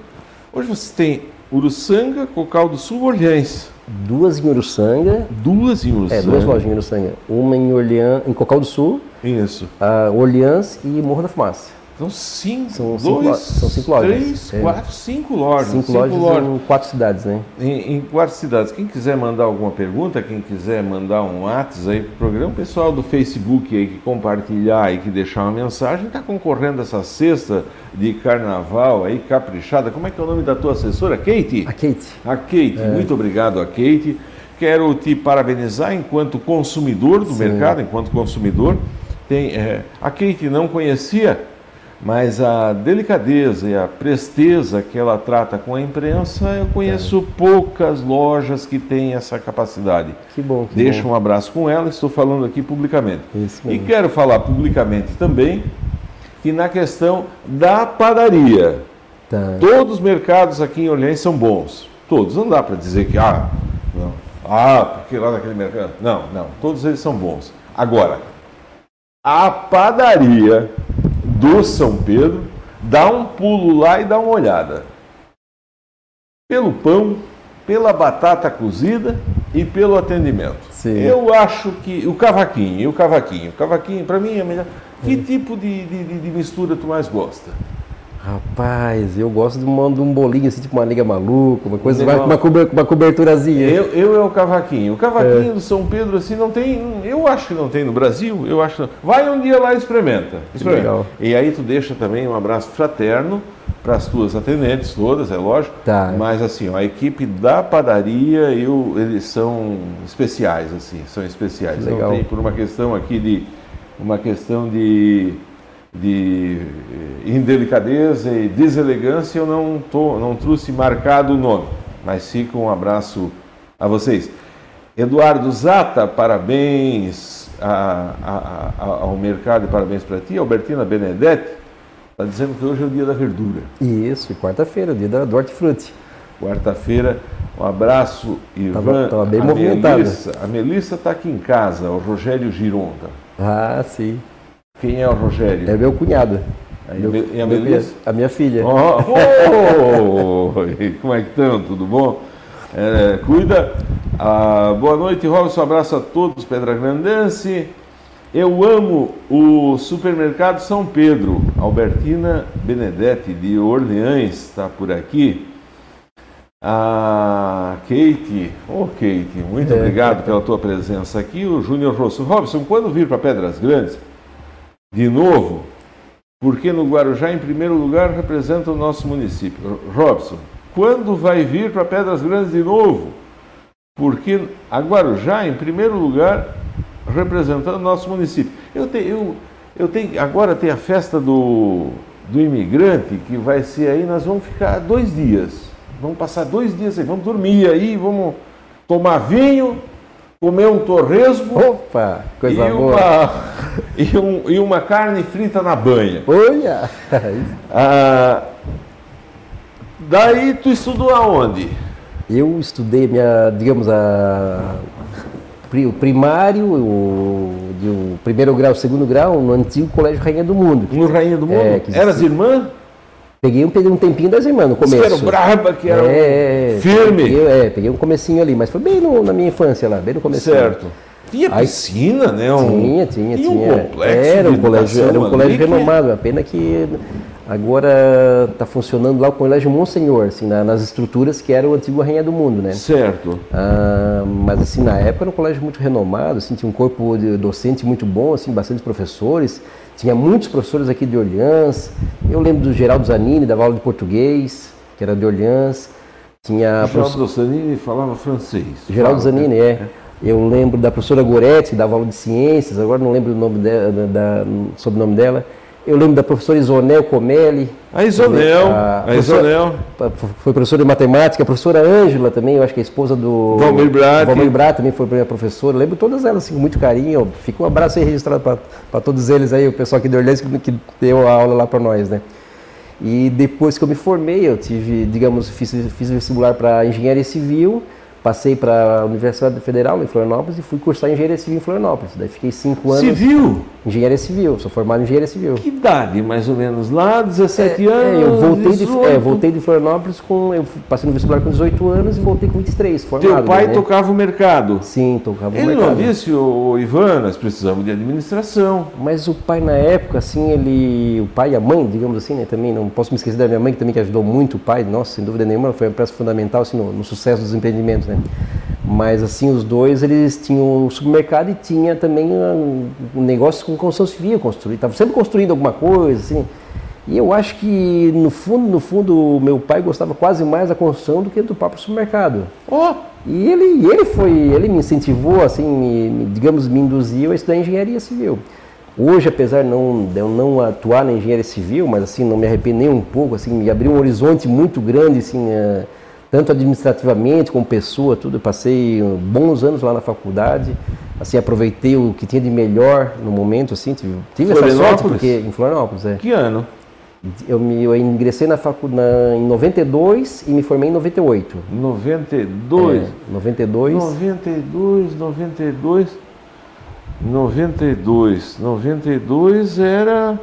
Hoje você tem Uruçanga, Cocal do Sul, Orleans. Duas em Uruçanga. Duas em Uruçanga. É, duas lojas em Uruçanga. Uma em Orleans, em Cocal do Sul. Isso. Uh, Orleans e Morro da Fumaça. São cinco, são cinco, dois, são cinco lojas. Três, é. quatro, cinco lojas. Cinco, cinco lojas, lojas, em quatro cidades, né? Em, em, quatro cidades. Quem quiser mandar alguma pergunta, quem quiser mandar um WhatsApp aí pro programa, o pessoal do Facebook aí que compartilhar e que deixar uma mensagem, está concorrendo essa cesta de carnaval aí, caprichada. Como é que é o nome da tua assessora? Kate? A Kate. A Kate. É. Muito obrigado a Kate. Quero te parabenizar enquanto consumidor do Sim. mercado, enquanto consumidor. Tem, é, a Kate não conhecia mas a delicadeza e a presteza que ela trata com a imprensa, eu conheço é. poucas lojas que têm essa capacidade. Que bom. Que Deixa bom. um abraço com ela, estou falando aqui publicamente. E quero falar publicamente também que na questão da padaria, tá. todos os mercados aqui em Orleans são bons. Todos. Não dá para dizer que, ah, não, ah, porque lá naquele mercado. Não, não. Todos eles são bons. Agora, a padaria do São Pedro, dá um pulo lá e dá uma olhada. Pelo pão, pela batata cozida e pelo atendimento. Sim. Eu acho que o cavaquinho, e o cavaquinho, o cavaquinho para mim é melhor. Que tipo de, de, de mistura tu mais gosta? Rapaz, eu gosto de um, de um bolinho assim, tipo uma liga maluca, uma coisa, uma, uma, uma coberturazinha. Eu, eu é o cavaquinho. O cavaquinho é. do São Pedro, assim, não tem. Eu acho que não tem no Brasil. Eu acho Vai um dia lá e experimenta. experimenta. Legal. E aí tu deixa também um abraço fraterno para as tuas atendentes todas, é lógico. Tá. Mas assim, ó, a equipe da padaria, eu, eles são especiais, assim, são especiais. Legal. Não tem por uma questão aqui de. Uma questão de de eh, indelicadeza e deselegância, eu não, tô, não trouxe marcado o nome, mas fica um abraço a vocês. Eduardo Zata, parabéns a, a, a, ao mercado e parabéns para ti. Albertina Benedetti está dizendo que hoje é o dia da verdura. Isso, quarta-feira, dia da, do hortifruti. Quarta-feira, um abraço, Ivan. Tava, tava bem movimentado. Melissa, a Melissa está aqui em casa, o Rogério Gironda. Ah, sim. Quem é o Rogério? É meu cunhado. Meu, e a Melissa? A minha filha. Oh, oh, como é que estão? Tudo bom? É, cuida. Ah, boa noite, Robson. Um abraço a todos, Pedra Grandense. Eu amo o supermercado São Pedro. Albertina Benedetti, de Orleans, está por aqui. A Kate, ô oh, Kate, muito é. obrigado pela tua presença aqui. O Júnior Rosso. Robson, quando vir para Pedras Grandes, de novo, porque no Guarujá, em primeiro lugar, representa o nosso município. Robson, quando vai vir para Pedras Grandes de novo? Porque a Guarujá, em primeiro lugar, representando o nosso município. Eu tenho, eu, eu tenho, agora tem a festa do, do imigrante, que vai ser aí, nós vamos ficar dois dias. Vamos passar dois dias aí, vamos dormir aí, vamos tomar vinho, comer um torresmo. Opa, coisa e boa. Uma, e, um, e uma carne frita na banha. Olha! Ah, daí tu estudou aonde? Eu estudei minha, digamos, a, o primário, o, o primeiro grau, o segundo grau, no antigo Colégio Rainha do Mundo. No Rainha do Mundo? É, Eras irmã? Peguei um, peguei um tempinho das irmãs no começo. Que era braba, que era é, firme. Peguei, é, peguei um comecinho ali, mas foi bem no, na minha infância lá, bem no começo. Certo. Tinha Aí, piscina, né? Um, tinha, tinha, tinha. Um complexo era um colégio, era um colégio renomado, a pena que Agora está funcionando lá o Colégio Monsenhor, assim, na, nas estruturas que era o antigo Rainha do Mundo, né? Certo. Ah, mas assim, na época era um colégio muito renomado, assim, tinha um corpo docente muito bom, assim, bastante professores. Tinha muitos professores aqui de Orleans. Eu lembro do Geraldo Zanini, dava aula de português, que era de Orleans. Tinha Geraldo prof... Zanini falava francês. Geraldo fala, Zanini, é. é. Eu lembro da professora Goretti, que dava aula de ciências, agora não lembro o nome dela, da, da, sobrenome dela. Eu lembro da professora Isonel Comelli. A Isonel, a, a Isonel. Foi professora de matemática, a professora Ângela também, eu acho que é a esposa do... Valmir Brat. Valmir Brat também foi minha professora. Eu lembro todas elas assim, com muito carinho. Fica um abraço aí registrado para todos eles aí, o pessoal aqui do Orleans que, que deu a aula lá para nós, né? E depois que eu me formei, eu tive, digamos, fiz, fiz vestibular para engenharia civil, Passei para a Universidade Federal em Florianópolis e fui cursar engenharia civil em Florianópolis. Daí fiquei cinco anos. Civil? Engenharia civil, sou formado em engenharia civil. Que idade, mais ou menos? Lá, 17 é, anos? É, eu voltei de, é, voltei de Florianópolis com. Eu passei no vestibular com 18 anos e voltei com 23, formado. Teu pai né? tocava o mercado? Sim, tocava ele o mercado. Ele não disse, o Ivan, nós precisamos de administração. Mas o pai, na época, assim, ele. O pai e a mãe, digamos assim, né? Também não posso me esquecer da minha mãe, que também que ajudou muito o pai, nossa, sem dúvida nenhuma, foi uma peça fundamental assim, no, no sucesso dos empreendimentos, né? Mas assim, os dois, eles tinham o supermercado e tinha também um, negócio com construção civil, construir, estavam sempre construindo alguma coisa, assim. E eu acho que no fundo, no fundo, meu pai gostava quase mais da construção do que do próprio supermercado. Oh. E ele, ele foi, ele me incentivou, assim, me, digamos, me induziu a estudar engenharia civil. Hoje, apesar não, de eu não atuar na engenharia civil, mas assim, não me arrependo nem um pouco, assim, me abriu um horizonte muito grande, assim, uh, tanto administrativamente como pessoa, tudo. Eu passei bons anos lá na faculdade, assim, aproveitei o que tinha de melhor no momento, assim, tive, tive essa sorte, porque em Florianópolis, é. Que ano? Eu, me, eu ingressei na faculdade em 92 e me formei em 98. 92? É, 92. 92, 92, 92, 92 era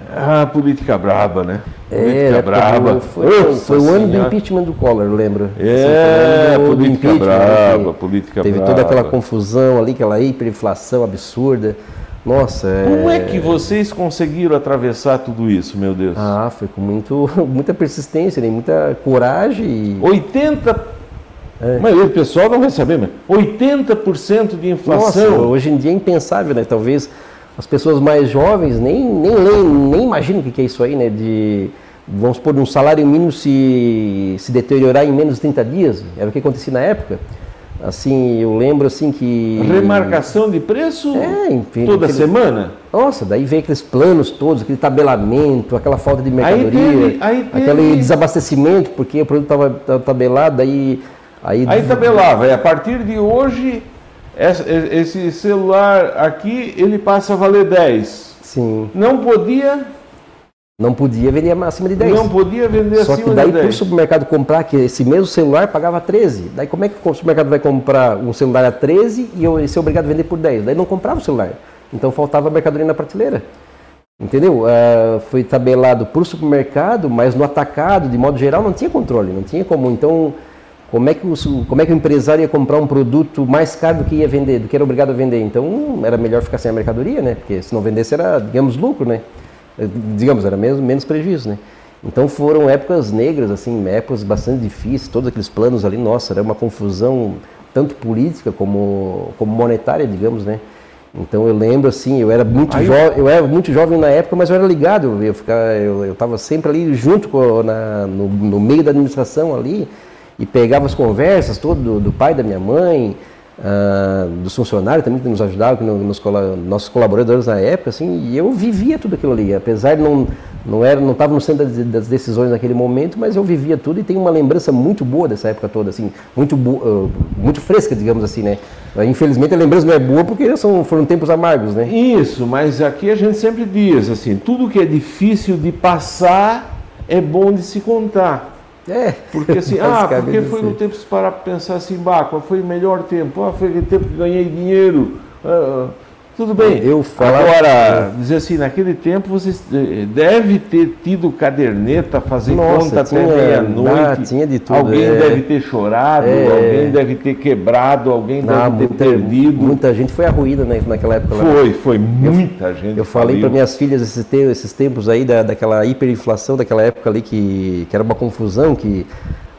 a política braba, né? Política é, braba. Foi, foi o ano do impeachment do Collor, lembra? É, política do braba, política Teve braba. toda aquela confusão ali, aquela hiperinflação absurda. Nossa, Como é... é que vocês conseguiram atravessar tudo isso, meu Deus? Ah, foi com muito, muita persistência, né? muita coragem. E... 80 é. Mas o pessoal não vai saber, mas 80% de inflação. Nossa, hoje em dia é impensável, né? Talvez as pessoas mais jovens nem, nem leem, nem imaginam o que é isso aí, né? De, vamos supor, um salário mínimo se, se deteriorar em menos de 30 dias. Era o que acontecia na época. Assim, eu lembro assim que... Remarcação de preço é, enfim, toda aquele... semana? Nossa, daí vem aqueles planos todos, aquele tabelamento, aquela falta de mercadoria, aí teve, aí teve... aquele desabastecimento, porque o produto estava tabelado, daí... Aí, aí tabelava, e a partir de hoje esse celular aqui, ele passa a valer 10. Sim. Não podia... Não podia vender acima de 10. Não podia vender Só acima de 10. Só que daí para o supermercado comprar que esse mesmo celular pagava 13. Daí como é que o supermercado vai comprar um celular a 13 e eu ser obrigado a vender por 10? Daí não comprava o celular. Então faltava mercadoria na prateleira. Entendeu? Uh, foi tabelado para o supermercado, mas no atacado, de modo geral, não tinha controle, não tinha como. Então como é, que o, como é que o empresário ia comprar um produto mais caro do que ia vender, do que era obrigado a vender? Então era melhor ficar sem a mercadoria, né? Porque se não vendesse era, digamos, lucro, né? Eh, digamos, era menos, menos prejuízo, né? Então foram épocas negras, assim, épocas bastante difíceis, todos aqueles planos ali, nossa, era uma confusão tanto política como, como monetária, digamos, né? Então eu lembro assim, eu era muito jovem, eu era muito jovem na época, mas eu era ligado, eu ficava, eu estava sempre ali junto com, na, no, no meio da administração ali, e pegava as conversas todo do, do pai da minha mãe, uh, dos funcionários também que nos ajudavam, que nos, nossos colaboradores na época, assim, e eu vivia tudo aquilo ali, apesar de não não era não estava no centro das, decisões naquele momento, mas eu vivia tudo e tenho uma lembrança muito boa dessa época toda, assim, muito uh, muito fresca, digamos assim, né? Infelizmente a lembrança não é boa porque são, foram tempos amargos, né? Isso, mas aqui a gente sempre diz assim, tudo que é difícil de passar é bom de se contar. É. Porque assim, ah, porque foi no tempo se parar para pensar assim, bah, qual foi o melhor tempo? Ah, foi aquele tempo que ganhei dinheiro. Ah, Tudo bem. Eu falo. Agora, dizer assim, naquele tempo você eh, deve ter tido caderneta, fazer Nossa, conta tinha, até meia-noite. Tinha de tudo. Alguém é. deve ter chorado, é. alguém deve ter quebrado, alguém não, deve muita, ter perdido. Muita gente foi arruída né, naquela época. Foi, foi muita eu, gente. Eu falei para minhas filhas esses, esses tempos aí da, daquela hiperinflação, daquela época ali que, que era uma confusão, que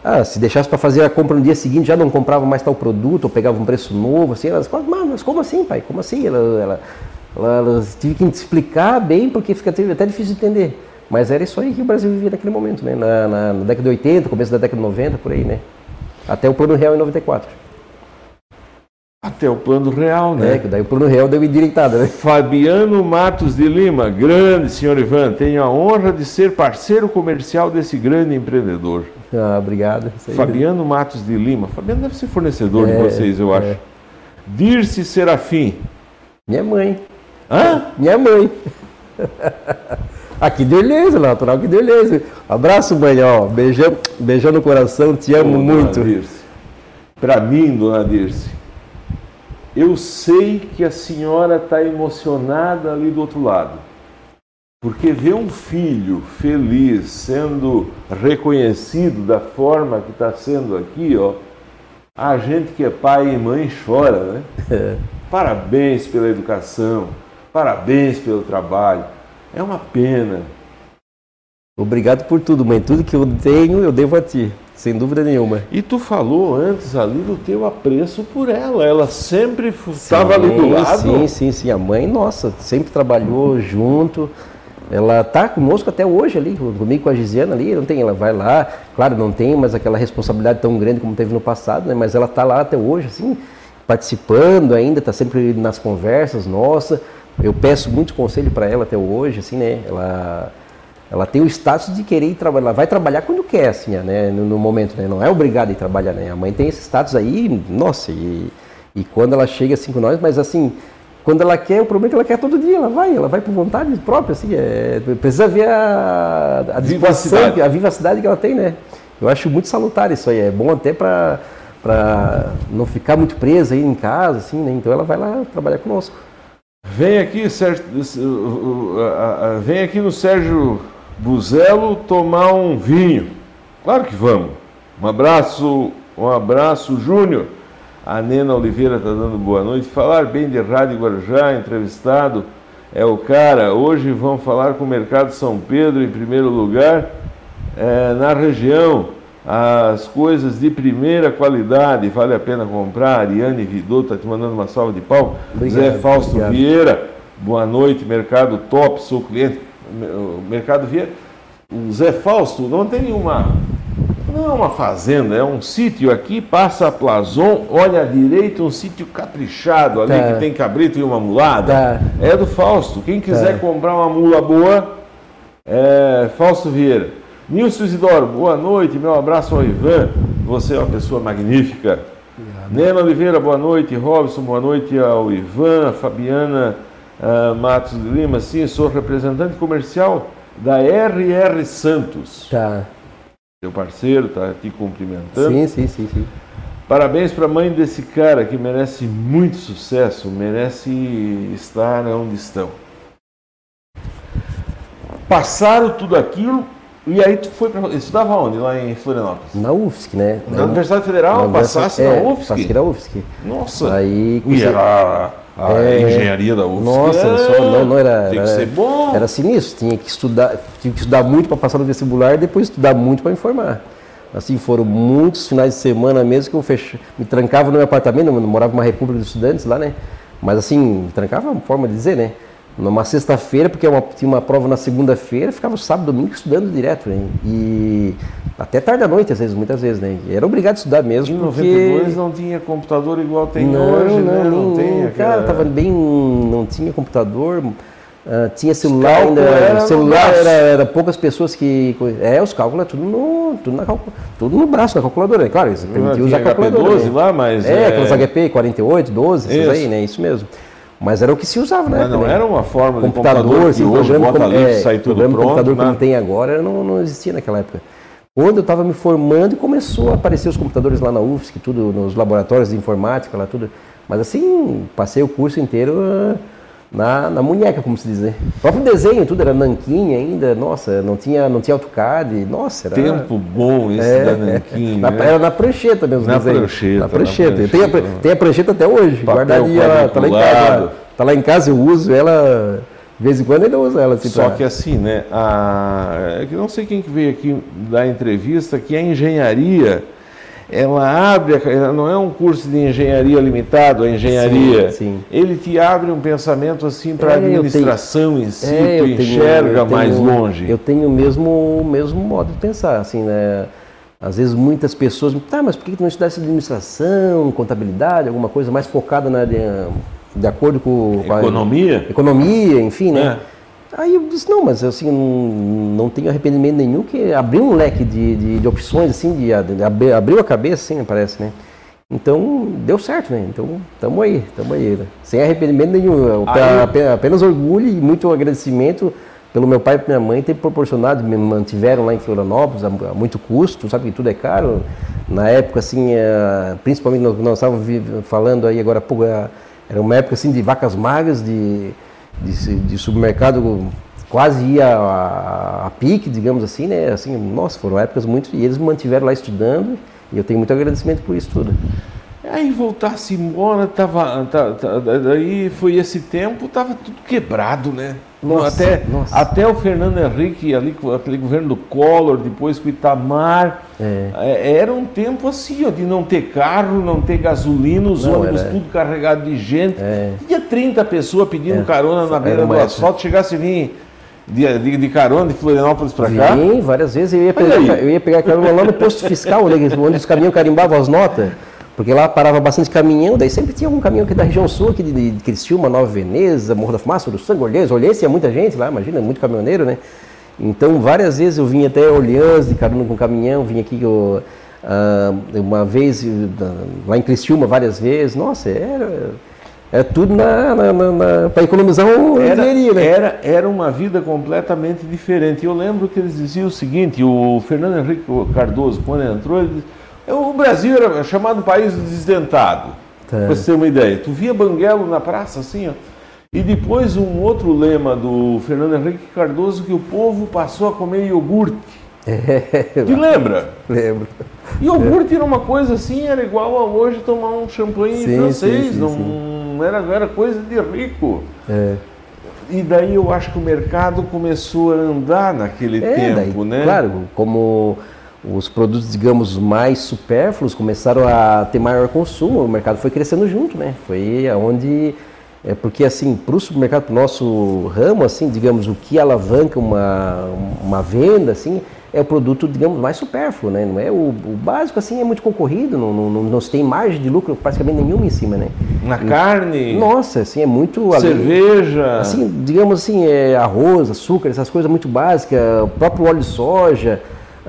ah, se deixasse para fazer a compra no dia seguinte, já não comprava mais tal produto, ou pegava um preço novo, assim, elas mas como assim, pai? Como assim? Ela, ela, ela, elas tive que explicar bem, porque fica até difícil de entender. Mas era isso aí que o Brasil vivia naquele momento, né? Na, na, na década de 80, começo da década de 90, por aí, né? Até o plano real em 94. Até o plano real, né? É, que daí o plano real deu endireitada, né? Fabiano Matos de Lima, grande senhor Ivan, tenho a honra de ser parceiro comercial desse grande empreendedor. Ah, obrigado. Fabiano Matos de Lima. Fabiano deve ser fornecedor é, de vocês, eu é. acho. Dirce Serafim. Minha mãe. Hã? Minha mãe. Aqui de Orleans, natural que de Orleans. Abraço, mãe, ó. Beijão, beijão no coração, te amo oh, muito. Para mim, dona Dirce, eu sei que a senhora está emocionada ali do outro lado. Porque ver um filho feliz sendo reconhecido da forma que está sendo aqui, ó, a gente que é pai e mãe chora, né? É. Parabéns pela educação, parabéns pelo trabalho. É uma pena. Obrigado por tudo, mãe. Tudo que eu tenho, eu devo a ti, sem dúvida nenhuma. E tu falou antes ali do teu apreço por ela. Ela sempre estava ali do lado. Sim, sim, sim. A mãe, nossa, sempre trabalhou junto. Ela está conosco até hoje ali, comigo com a Gisiana ali, não tem, ela vai lá, claro, não tem mais aquela responsabilidade tão grande como teve no passado, né? Mas ela está lá até hoje, assim, participando ainda, está sempre nas conversas, nossa. Eu peço muito conselho para ela até hoje, assim, né? Ela, ela tem o status de querer ir trabalhar, ela vai trabalhar quando quer, assim, né? No, no, momento, né? Não é obrigada a ir trabalhar, né? A mãe tem esse status aí, nossa, e, e quando ela chega assim com nós, mas assim, quando ela quer, o problema é que ela quer todo dia, ela vai, ela vai por vontade própria, assim, é, precisa ver a, a vivacidade. a vivacidade que ela tem, né? Eu acho muito salutar isso aí, é bom até para para não ficar muito presa aí em casa, assim, né? Então ela vai lá trabalhar conosco. Vem aqui, Sérgio, vem aqui no Sérgio Buzelo tomar um vinho. Claro que vamos. Um abraço, um abraço, Júnior. A Nena Oliveira está dando boa noite. Falar bem de Rádio Guarujá, entrevistado é o cara. Hoje vão falar com o Mercado São Pedro em primeiro lugar. É, na região, as coisas de primeira qualidade, vale a pena comprar. Ariane Vidot está te mandando uma salva de pau. Obrigado, Zé Fausto obrigado. Vieira, boa noite, Mercado Top, sou cliente. Mercado Vieira. O Zé Fausto não tem nenhuma não é uma fazenda, é um sítio aqui, passa a Plazon, olha à direita, um sítio caprichado ali, tá. que tem cabrito e uma mulada. Tá. É do Fausto. Quem quiser tá. comprar uma mula boa, é Fausto Vieira. Nilson Isidoro, boa noite, meu abraço ao Ivan. Você é uma pessoa magnífica. Obrigado. Nena Oliveira, boa noite. Robson, boa noite ao Ivan. Fabiana uh, Matos de Lima, sim, sou representante comercial da RR Santos. Tá. Seu parceiro está te cumprimentando. Sim, sim, sim, sim. Parabéns para a mãe desse cara que merece muito sucesso, merece estar onde estão. Passaram tudo aquilo e aí tu foi para estudava onde lá em Florianópolis? Na UFSC, né? Na, na Universidade Federal, na passasse é, na UFSC. Passei na UFSC. Nossa. Aí e era a é, engenharia da UFSC. Nossa, é, só, não, não era. Tem que ser bom. Era sinistro, tinha que estudar, tinha que estudar muito para passar no vestibular e depois estudar muito para informar. Assim, foram muitos finais de semana mesmo que eu fech... me trancava no meu apartamento, eu morava numa república de estudantes lá, né? Mas assim, me trancava, uma forma de dizer, né? Numa sexta-feira, porque é uma, tinha uma prova na segunda-feira, ficava sábado, domingo estudando direto, né? E até tarde da noite, às vezes, muitas vezes, né? E era obrigado a estudar mesmo. Em porque... 92 não tinha computador igual tem não, hoje, não, né? Não, não tem. Aquela... Cara, tava bem. Não tinha computador. Uh, tinha celular ainda. Era celular era, era, poucas pessoas que. É, os cálculos é tudo no, tudo, na calcul, tudo no braço, na calculadora. É claro, isso permitia usar calculadora. 12 né? lá, mas. É, é... aquelas HP 48, 12, essas aí, né? Isso mesmo. Mas era o que se usava, né? Mas não era uma forma computador, de computador que hoje bota é, sai tudo pronto. computador né? que não tem agora não, não existia naquela época. Quando eu estava me formando, começou a aparecer os computadores lá na UFSC, tudo nos laboratórios de informática, lá tudo. Mas assim, passei o curso inteiro uh, na, na munheca, como se diz, né? O próprio desenho, tudo era nanquim ainda, nossa, não tinha, não tinha AutoCAD, nossa, era... Tempo bom esse é, da nanquim, na, né? Era na prancheta mesmo, na prancheta, na prancheta. Na prancheta. Tem, a, tem a prancheta até hoje, guardadinha, ela tá lá em casa. Tá lá em casa, eu uso ela... De vez em quando ainda usa ela. Assim, Só pra... que assim, né? A, é não sei quem que veio aqui dar entrevista, que a engenharia ela abre, ela não é um curso de engenharia limitado, a engenharia. Sim, sim. Ele te abre um pensamento assim para a é, administração tenho, em si, é, tu enxerga tenho, mais tenho, longe. Eu tenho o mesmo, mesmo modo de pensar, assim, né? Às vezes muitas pessoas, tá, mas por que tu não estudasse administração, contabilidade, alguma coisa mais focada na de, de acordo com economia, a, economia, enfim, né? É. Aí eu disse, não, mas assim, não, não tenho arrependimento nenhum, que abriu um leque de, de, de opções, assim, de, de, abriu a cabeça, assim, parece, né? Então, deu certo, né? Então, estamos aí, estamos aí, né? Sem arrependimento nenhum, aí... apenas orgulho e muito agradecimento pelo meu pai e minha mãe ter proporcionado, me mantiveram lá em Florianópolis a, muito custo, sabe que tudo é caro. Na época, assim, é, principalmente nós, nós estávamos falando aí agora, pô, é, era uma época, assim, de vacas magras, de de, de supermercado quase ia a, a, pique, digamos assim, né? Assim, nossa, foram épocas muito. E eles me mantiveram lá estudando e eu tenho muito agradecimento por isso tudo. Aí voltasse embora, tava, tava, tava, daí foi esse tempo, tava tudo quebrado, né? Nossa, até, nossa. até o Fernando Henrique, ali, aquele governo do Collor, depois com o Itamar, é. é. era um tempo assim, ó, de não ter carro, não ter gasolina, os não, ônibus era... tudo carregado de gente. É. Tinha 30 pessoas pedindo é. carona na beira do asfalto, chegasse a vir de, de, de, carona de Florianópolis para cá? Sim, várias vezes. Eu ia, pegar, eu ia pegar carona lá no posto fiscal, onde os caminhões carimbavam as notas. Porque lá parava bastante caminhão, daí sempre tinha algum caminhão aqui da região sul, aqui de, de, Criciúma, Nova Veneza, Morro da Fumaça, do Sangue, Orleans. Orleans tinha muita gente lá, imagina, muito caminhoneiro, né? Então, várias vezes eu vim até Orleans, de carona com caminhão, vim aqui eu, uh, uma vez, lá em Criciúma, várias vezes. Nossa, era... É tudo na, na, na para economizar um era, dinheirinho, né? Era, era uma vida completamente diferente. Eu lembro que eles diziam o seguinte, o Fernando Henrique Cardoso, quando entrou, ele disse, o Brasil era chamado país desdentado, tá. para você ter uma ideia. Tu via Banguelo na praça assim, ó. E depois um outro lema do Fernando Henrique Cardoso que o povo passou a comer iogurte. É, Te lembra? Lembro. Iogurte é. era uma coisa assim, era igual a hoje tomar um champanhe sim, francês, sim, sim, não. Era, era coisa de rico. É. E daí eu acho que o mercado começou a andar naquele é, tempo, daí, né? Claro, como os produtos, digamos, mais supérfluos começaram a ter maior consumo, o mercado foi crescendo junto, né? Foi aonde é porque assim, para o supermercado, para o nosso ramo, assim, digamos, o que alavanca uma, uma venda, assim, é o produto, digamos, mais supérfluo, né? Não é o, o básico, assim, é muito concorrido, não, não, não, não se tem margem de lucro praticamente nenhuma em cima, né? Na carne? Nossa, assim, é muito... Cerveja? Assim, digamos assim, é arroz, açúcar, essas coisas muito básicas, o próprio óleo de soja,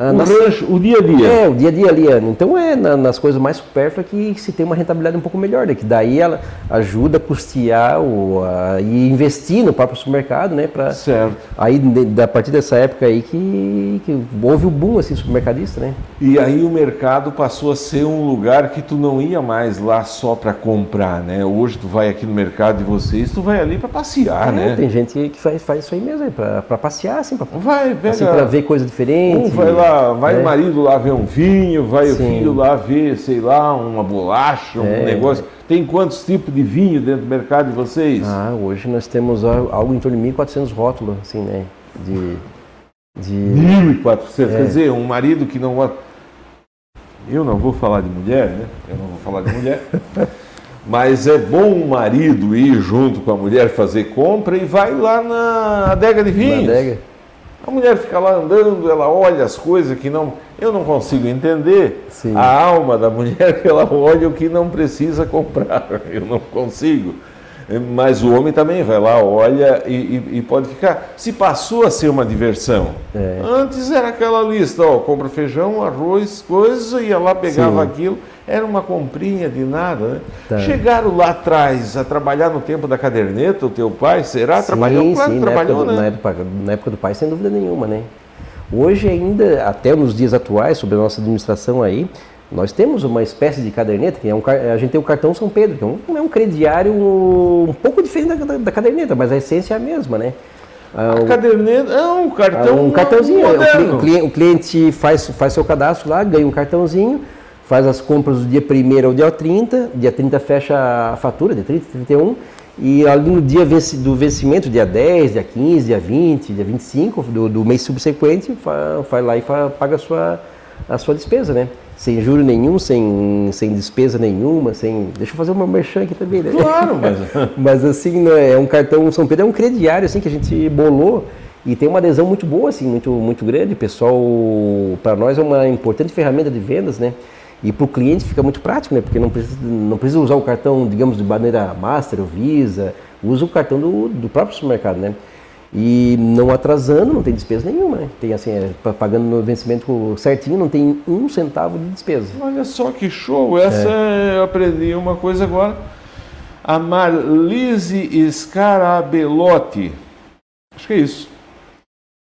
o nas... rancho, o dia a dia. É, o dia a dia ali. Então é na, nas coisas mais supérfluas que se tem uma rentabilidade um pouco melhor, né? que daí ela ajuda a custear o, a, e investir no próprio supermercado, né? Pra, certo. Aí, de, a partir dessa época aí que, que houve o boom, assim, supermercadista, né? E aí o mercado passou a ser um lugar que tu não ia mais lá só para comprar, né? Hoje tu vai aqui no mercado de vocês, tu vai ali para passear, é, né? Tem gente que faz, faz isso aí mesmo, para passear, assim, para assim, ver coisa diferente. Um vai lá vai é. o marido lá ver um vinho, vai Sim. o filho lá ver, sei lá, uma bolacha, um é. negócio. Tem quantos tipos de vinho dentro do mercado de vocês? Ah, hoje nós temos algo em torno de 1.400 rótulos, assim, né? De. de... 1.400, é. quer dizer, um marido que não. Eu não vou falar de mulher, né? Eu não vou falar de mulher. Mas é bom o marido ir junto com a mulher fazer compra e vai lá na adega de vinhos. Na adega. A mulher fica lá andando, ela olha as coisas que não. Eu não consigo entender Sim. a alma da mulher que ela olha o que não precisa comprar. Eu não consigo. Mas o homem também vai lá, olha e, e, e pode ficar. Se passou a ser uma diversão. É. Antes era aquela lista, ó, compra feijão, arroz, coisa, ia lá, pegava Sim. aquilo era uma comprinha de nada. Né? Tá. Chegaram lá atrás a trabalhar no tempo da caderneta, o teu pai, será? Sim, trabalhou? Claro, sim, trabalhou, na época, né? na, época, na época do pai, sem dúvida nenhuma, né? Hoje ainda, até nos dias atuais, sobre a nossa administração aí, Nós temos uma espécie de caderneta, que é um, a gente tem o cartão São Pedro, que é um, é um crediário um pouco diferente da, da, da, caderneta, mas a essência é a mesma, né? Ah, a caderneta é um cartão ah, um cartãozinho. O cliente, o cliente faz, faz seu cadastro lá, ganha um cartãozinho, faz as compras do dia 1 ao dia 30, dia 30 fecha a fatura, dia 30, 31, e ali no dia do vencimento, dia 10, dia 15, dia 20, dia 25 do, do mês subsequente, vai lá e paga a sua, a sua despesa, né? Sem juro nenhum, sem, sem despesa nenhuma, sem. Deixa eu fazer uma merchan aqui também, né? Claro, mas. mas assim, é um cartão São Pedro, é um crediário assim, que a gente bolou e tem uma adesão muito boa, assim, muito, muito grande. Pessoal, para nós é uma importante ferramenta de vendas, né? E para o cliente fica muito prático, né? Porque não precisa, não precisa usar o cartão, digamos, de maneira Master ou Visa, usa o cartão do, do próprio supermercado, né? E não atrasando, não tem despesa nenhuma, né? Tem assim, é, pagando no vencimento certinho, não tem um centavo de despesa. Olha só que show! Essa é. eu aprendi uma coisa agora. A Marlise Scarabelotti. Acho que é isso.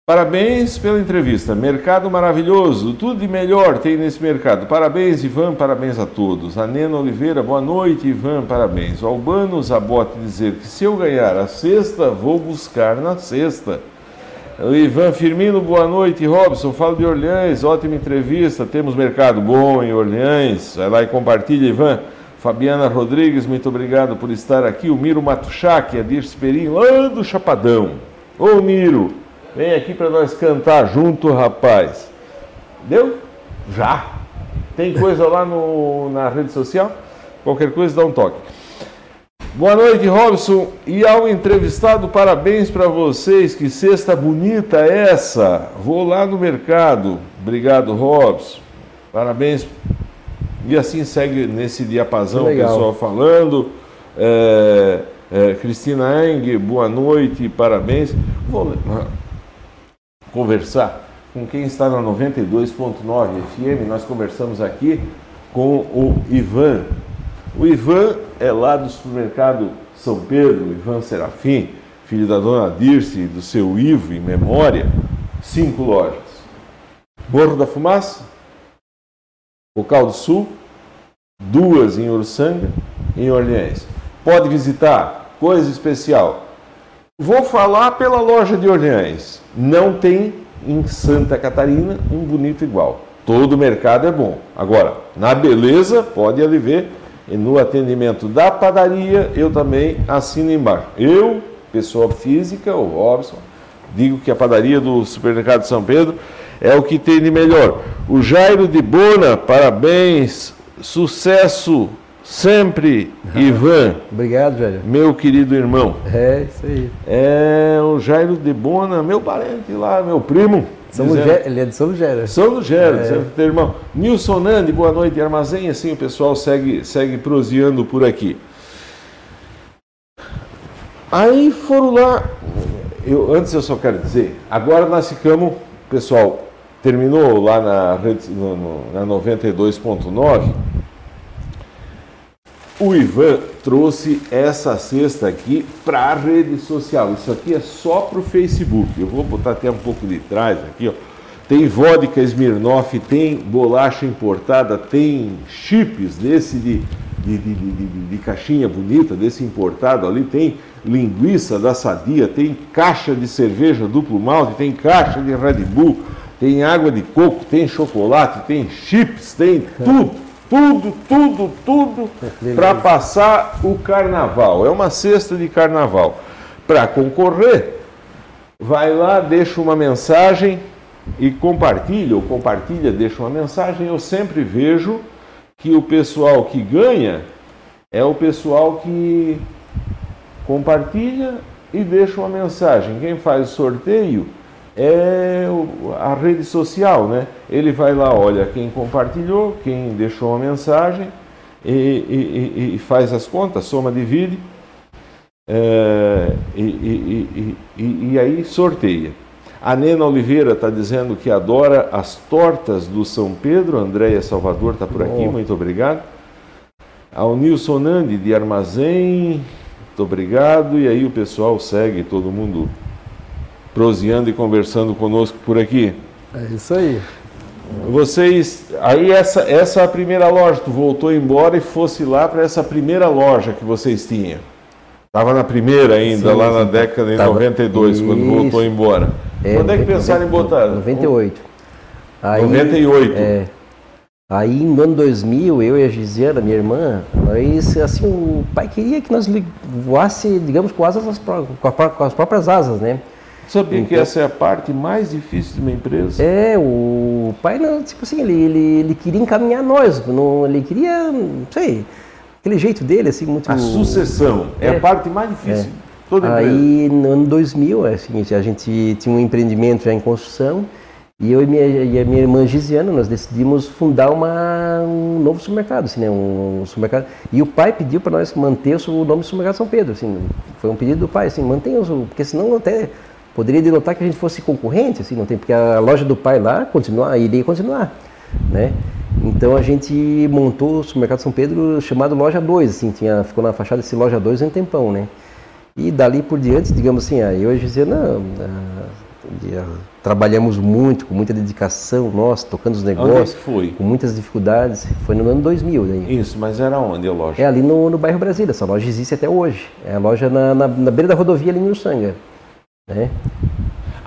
Parabéns pela entrevista. Mercado maravilhoso. Tudo de melhor tem nesse mercado. Parabéns, Ivan. Parabéns a todos. A Nena Oliveira, boa noite, Ivan. Parabéns. O Albano Zabote dizer que se eu ganhar a sexta, vou buscar na sexta. O Ivan Firmino, boa noite. Robson, falo de Orleans. Ótima entrevista. Temos mercado bom em Orleans. Vai lá e compartilha, Ivan. Fabiana Rodrigues, muito obrigado por estar aqui. O Miro Matuchak, a Dirce Perim, lá do Chapadão. Ô, Miro. Vem aqui para nós cantar junto, rapaz. Deu? Já. Tem coisa lá no, na rede social? Qualquer coisa, dá um toque. Boa noite, Robson. E ao entrevistado, parabéns para vocês. Que cesta bonita essa. Vou lá no mercado. Obrigado, Robson. Parabéns. E assim segue nesse diapasão o pessoal falando. É, é, Cristina Eng, boa noite, parabéns. Vou conversar com quem está na 92.9 FM. Nós conversamos aqui com o Ivan. O Ivan é lá do supermercado São Pedro, Ivan Serafim, filho da dona Dirce e do seu Ivo em memória, cinco lojas. Morro da Fumaça, Bocal do Sul, duas em Uruçanga e em Orleans. Pode visitar, coisa especial. Vou falar pela loja de Orleans. Não tem em Santa Catarina um bonito igual. Todo mercado é bom. Agora, na beleza, pode ali ver. E no atendimento da padaria, eu também assino embaixo. Eu, pessoa física, o Robson, digo que a padaria do Supermercado São Pedro é o que tem de melhor. O Jairo de Bona, parabéns, sucesso Sempre, Ivan. Obrigado, Jair. Meu querido irmão. É, isso aí. É o Jairo de Bona, meu parente lá, meu primo. São Lugero, ele é de São Lugero. São Lugero, é. teu irmão. Nilson Nandi, boa noite, armazém. Assim o pessoal segue, segue proseando por aqui. Aí foram lá. Eu, antes eu só quero dizer, agora nós ficamos, pessoal, terminou lá na, no, na 92.9 o Ivan trouxe essa cesta aqui para a rede social. Isso aqui é só para o Facebook. Eu vou botar até um pouco de trás aqui, ó. Tem vodka Smirnoff, tem bolacha importada, tem chips desse de, de, de, de, caixinha bonita, desse importado ali, tem linguiça da Sadia, tem caixa de cerveja duplo malte, tem caixa de Red Bull, tem água de coco, tem chocolate, tem chips, tem tudo tudo, tudo, tudo para passar o carnaval. É uma cesta de carnaval. Para concorrer, vai lá, deixa uma mensagem e compartilha, ou compartilha, deixa uma mensagem. Eu sempre vejo que o pessoal que ganha é o pessoal que compartilha e deixa uma mensagem. Quem faz o sorteio é a rede social, né? Ele vai lá, olha quem compartilhou, quem deixou uma mensagem e, e, e faz as contas, soma, divide é, e, e, aí sorteia. A Nena Oliveira está dizendo que adora as tortas do São Pedro. Andréia Salvador está por aqui, muito obrigado. Ao Nilson Nandi de Armazém, muito obrigado. E aí o pessoal segue, todo mundo proseando e conversando conosco por aqui. É isso aí. Vocês. Aí essa, essa é a primeira loja, tu voltou embora e fosse lá para essa primeira loja que vocês tinham. Estava na primeira ainda, sim, lá sim, na década de 92, isso. quando voltou embora. É, quando é que pensaram em botar? 98. Aí, 98. É, aí no ano 2000, eu e a Gisela, minha irmã, nós, assim, o pai queria que nós voasse, digamos, com, asas, com as próprias asas, né? Sabia então, que essa é a parte mais difícil de uma empresa? É, o pai, não, tipo assim, ele, ele, ele queria encaminhar nós, não, ele queria, não sei, aquele jeito dele, assim, muito... A sucessão é, é a parte mais difícil. É. Toda Aí, no ano 2000, é o seguinte, a gente tinha um empreendimento já em construção e eu e, minha, e a minha irmã Gisiana, nós decidimos fundar uma, um novo supermercado, assim, né, um, um supermercado. E o pai pediu para nós manter o nome do supermercado São Pedro, assim, foi um pedido do pai, assim, mantenha o, porque senão até poderia denotar que a gente fosse concorrente, assim, não tem, porque a loja do pai lá continua, iria continuar, né? Então a gente montou o supermercado São Pedro chamado Loja 2, assim, tinha, ficou na fachada desse Loja 2 um tempão, né? E dali por diante, digamos assim, aí eu dizia, não, trabalhamos muito, com muita dedicação, nós, tocando os negócios, onde foi? com muitas dificuldades, foi no ano 2000. Né? Isso, mas era onde a loja? É ali no, no bairro Brasília, essa loja existe até hoje, é a loja na, na, na beira da rodovia ali em Ursanga. Né?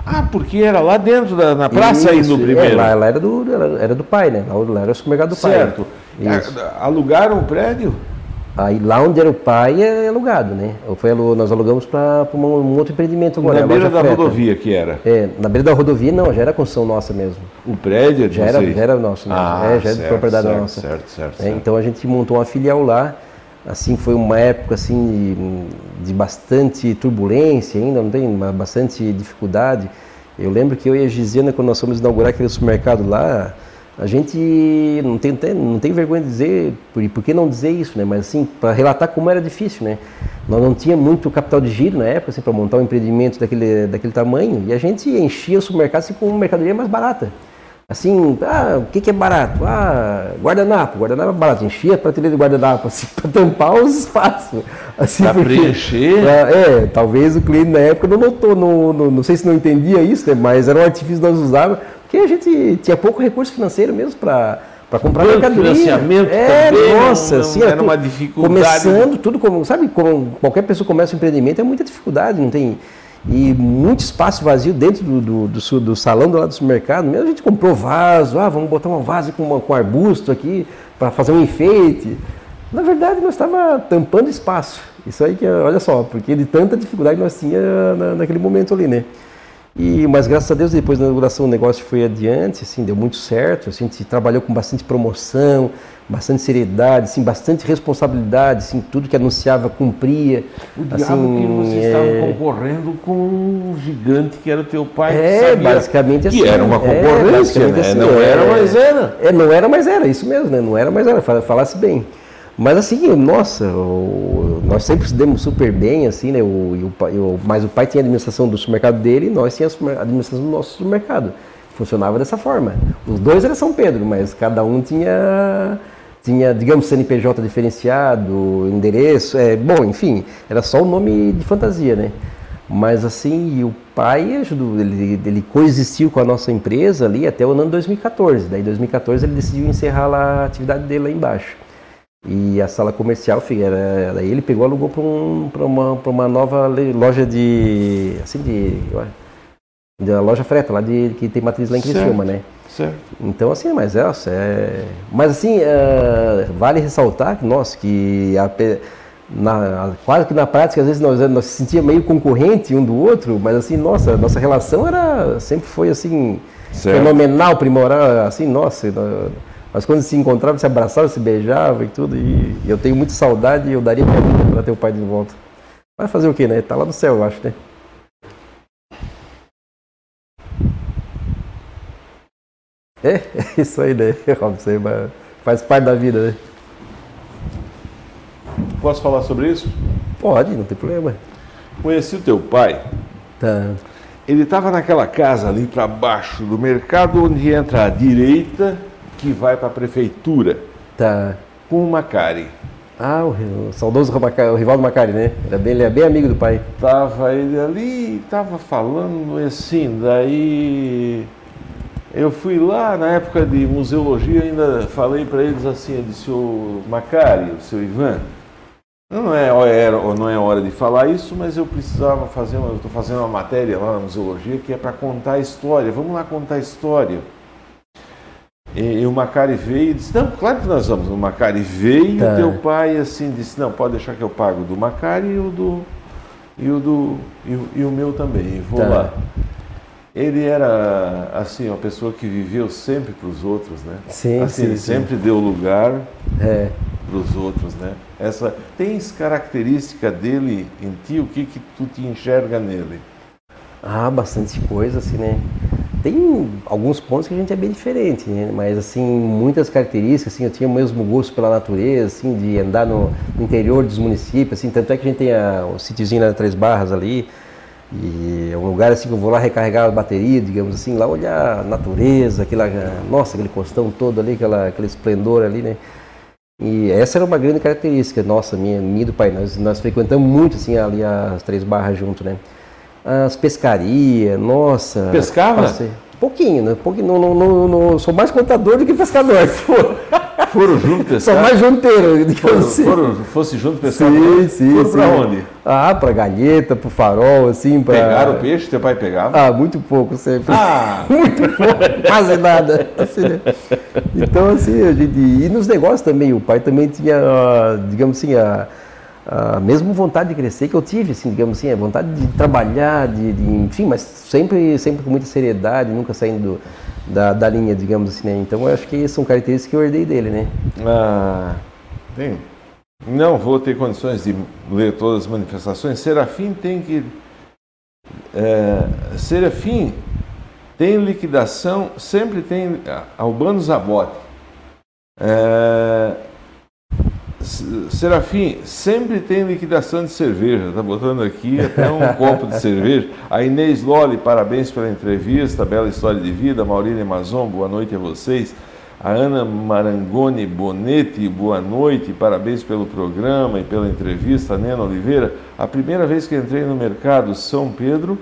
Ah, porque era lá dentro da na praça Isso, aí no primeiro. É, lá, lá, era, do, era, era, do pai, né? Lá, era o supermercado do certo. pai. Certo. Alugaram o prédio? Aí lá onde era o pai é alugado, né? Foi, nós alugamos para um, outro empreendimento agora. Na beira da freta. rodovia que era? É, na beira da rodovia não, já era construção nossa mesmo. O prédio é de já era, já era nosso, né? Ah, é, já era de propriedade certo, nossa. Certo, certo, é, certo. Então a gente montou uma filial lá assim foi uma época assim de, de, bastante turbulência ainda não tem? Uma, bastante dificuldade. Eu lembro que eu e a Gisena quando nós fomos inaugurar aquele supermercado lá a gente não tem não tem vergonha de dizer por, por que não dizer isso né? Mas assim para relatar como era difícil né? Nós não tinha muito capital de giro na época assim para montar um empreendimento daquele daquele tamanho e a gente enchia o supermercado assim, com mercadoria mais barata Assim, ah, o que, que é barato? Ah, guardanapo, guardanapo é barato. Enchia a prateleira de guardanapo, assim, para tampar os espaços. Assim, para preencher? Pra, é, talvez o cliente na época não notou, não, não, não sei se não entendia isso, né, mas era um artifício que nós usávamos, porque a gente tinha pouco recurso financeiro mesmo para para comprar Banco, mercadoria. financiamento é, também, nossa, não, assim, era uma dificuldade. Começando tudo como, sabe, como qualquer pessoa começa um empreendimento é muita dificuldade, não tem e muito espaço vazio dentro do, do, do, do salão do lado do supermercado. Mesmo a gente comprou vaso, ah, vamos botar uma vaso com, uma, com arbusto aqui para fazer um enfeite. Na verdade, nós estava tampando espaço. Isso aí que, olha só, porque de tanta dificuldade nós tínhamos na, naquele momento ali, né? E, mas graças a Deus, depois da inauguração o negócio foi adiante, assim, deu muito certo. Assim, a gente trabalhou com bastante promoção, bastante seriedade, assim, bastante responsabilidade, assim, tudo que anunciava cumpria. O assim, que vocês é... estavam concorrendo com um gigante que era o teu pai. É, basicamente assim. Que era uma é, concorrência, é, né? Assim, não era, é, mas era. É, não era, mas era, isso mesmo, né? Não era, mas era, falasse bem. Mas assim, nossa, nós sempre se demos super bem, assim, né? O, o, o, mas o pai tinha a administração do supermercado dele e nós tínhamos a administração do nosso supermercado. Funcionava dessa forma. Os dois eram São Pedro, mas cada um tinha, tinha digamos, CNPJ diferenciado, endereço, é, bom, enfim, era só o nome de fantasia, né? Mas assim, o pai ajudou, ele, ele coexistiu com a nossa empresa ali até o ano 2014. Daí, em 2014, ele decidiu encerrar lá a atividade dele lá embaixo. E a sala comercial, era, daí ele pegou alugou para um, uma, uma nova loja de. assim, de. Da loja freta, lá de, que tem matriz lá em Criciúma, né? Certo. Então, assim, mas é, é mas assim, uh, vale ressaltar que, nossa, que a, na, quase que na prática, às vezes nós, nós se sentia meio concorrente um do outro, mas assim, nossa, nossa relação era, sempre foi assim, certo. fenomenal, primoral, assim, nossa, mas quando se encontrava, se abraçava, se beijava e tudo. E, eu tenho muita saudade e eu daria minha vida para ter o pai de volta. Vai fazer o quê, né? Tá lá no céu, eu acho, né? É, é isso aí, né, Robson? Faz parte da vida, né? Posso falar sobre isso? Pode, não tem problema. Conheci o teu pai. Tá. Ele estava naquela casa ali para baixo do mercado, onde entra à direita que vai para a prefeitura. Tá. Com o Macari. Ah, o, o saudoso o rival do Macari, né? Ele é, bem, ele é bem amigo do pai. Tava ele ali, tava falando assim, daí Eu fui lá na época de museologia, ainda falei para eles assim, eu disse, o Macari, o seu Ivan, não é, era, não é hora de falar isso, mas eu precisava fazer, uma, eu estou fazendo uma matéria lá na museologia que é para contar a história, vamos lá contar a história. E, e, o Macari veio e disse, não, claro que nós vamos. O Macari veio tá. e teu pai assim disse, não, pode deixar que eu pago do Macari e o do. E o, do, e o, e o meu também, vou tá. lá. Ele era assim uma pessoa que viveu sempre para os outros, né? Sim, assim, sim, ele sim. sempre deu lugar é. para os outros, né? Essa tens característica dele em ti, o que que tu te enxerga nele? Ah, bastante coisa assim, né? Tem alguns pontos que a gente é bem diferente, né? mas assim, muitas características, assim, eu tinha o mesmo gosto pela natureza, assim, de andar no interior dos municípios, assim, tanto é que a gente tem a, o sítiozinho na Três Barras ali, e é um lugar assim que eu vou lá recarregar a bateria, digamos assim, lá olhar a natureza, aquela, nossa, aquele costão todo ali, aquela, aquele esplendor ali, né? E essa era uma grande característica nossa, minha, minha do pai. Nós, nós frequentamos muito assim ali as três barras junto, né? As pescarias, nossa. Pescava? Passei, pouquinho, né? Pouquinho, não, não, não, não, sou mais contador do que pescador. Foram juntos pescar? São mais junteiro. Foram, assim. foram, fosse junto pescar? Sim, sim. Foram para onde? Ah, para galheta, para farol, assim. Pra... Pegaram o peixe? Teu pai pegava? Ah, muito pouco sempre. Ah! muito pouco, quase nada. Assim, né? Então, assim, a gente... E nos negócios também, o pai também tinha, digamos assim, a, a mesma vontade de crescer que eu tive, assim, digamos assim, a vontade de trabalhar, de, de enfim, mas sempre, sempre com muita seriedade, nunca saindo do da, da linha, digamos assim, né? Então eu acho que são características que eu herdei dele, né? Ah, tem. Não vou ter condições de ler todas as manifestações. Serafim tem que. É, Serafim tem liquidação, sempre tem. Albano Zabote. É, Serafim, sempre tem liquidação de cerveja. Está botando aqui até um copo de cerveja. A Inês Loli, parabéns pela entrevista, bela história de vida. Maurília Mazon, boa noite a vocês. A Ana Marangoni Bonetti, boa noite, parabéns pelo programa e pela entrevista. Nena Oliveira, a primeira vez que entrei no mercado São Pedro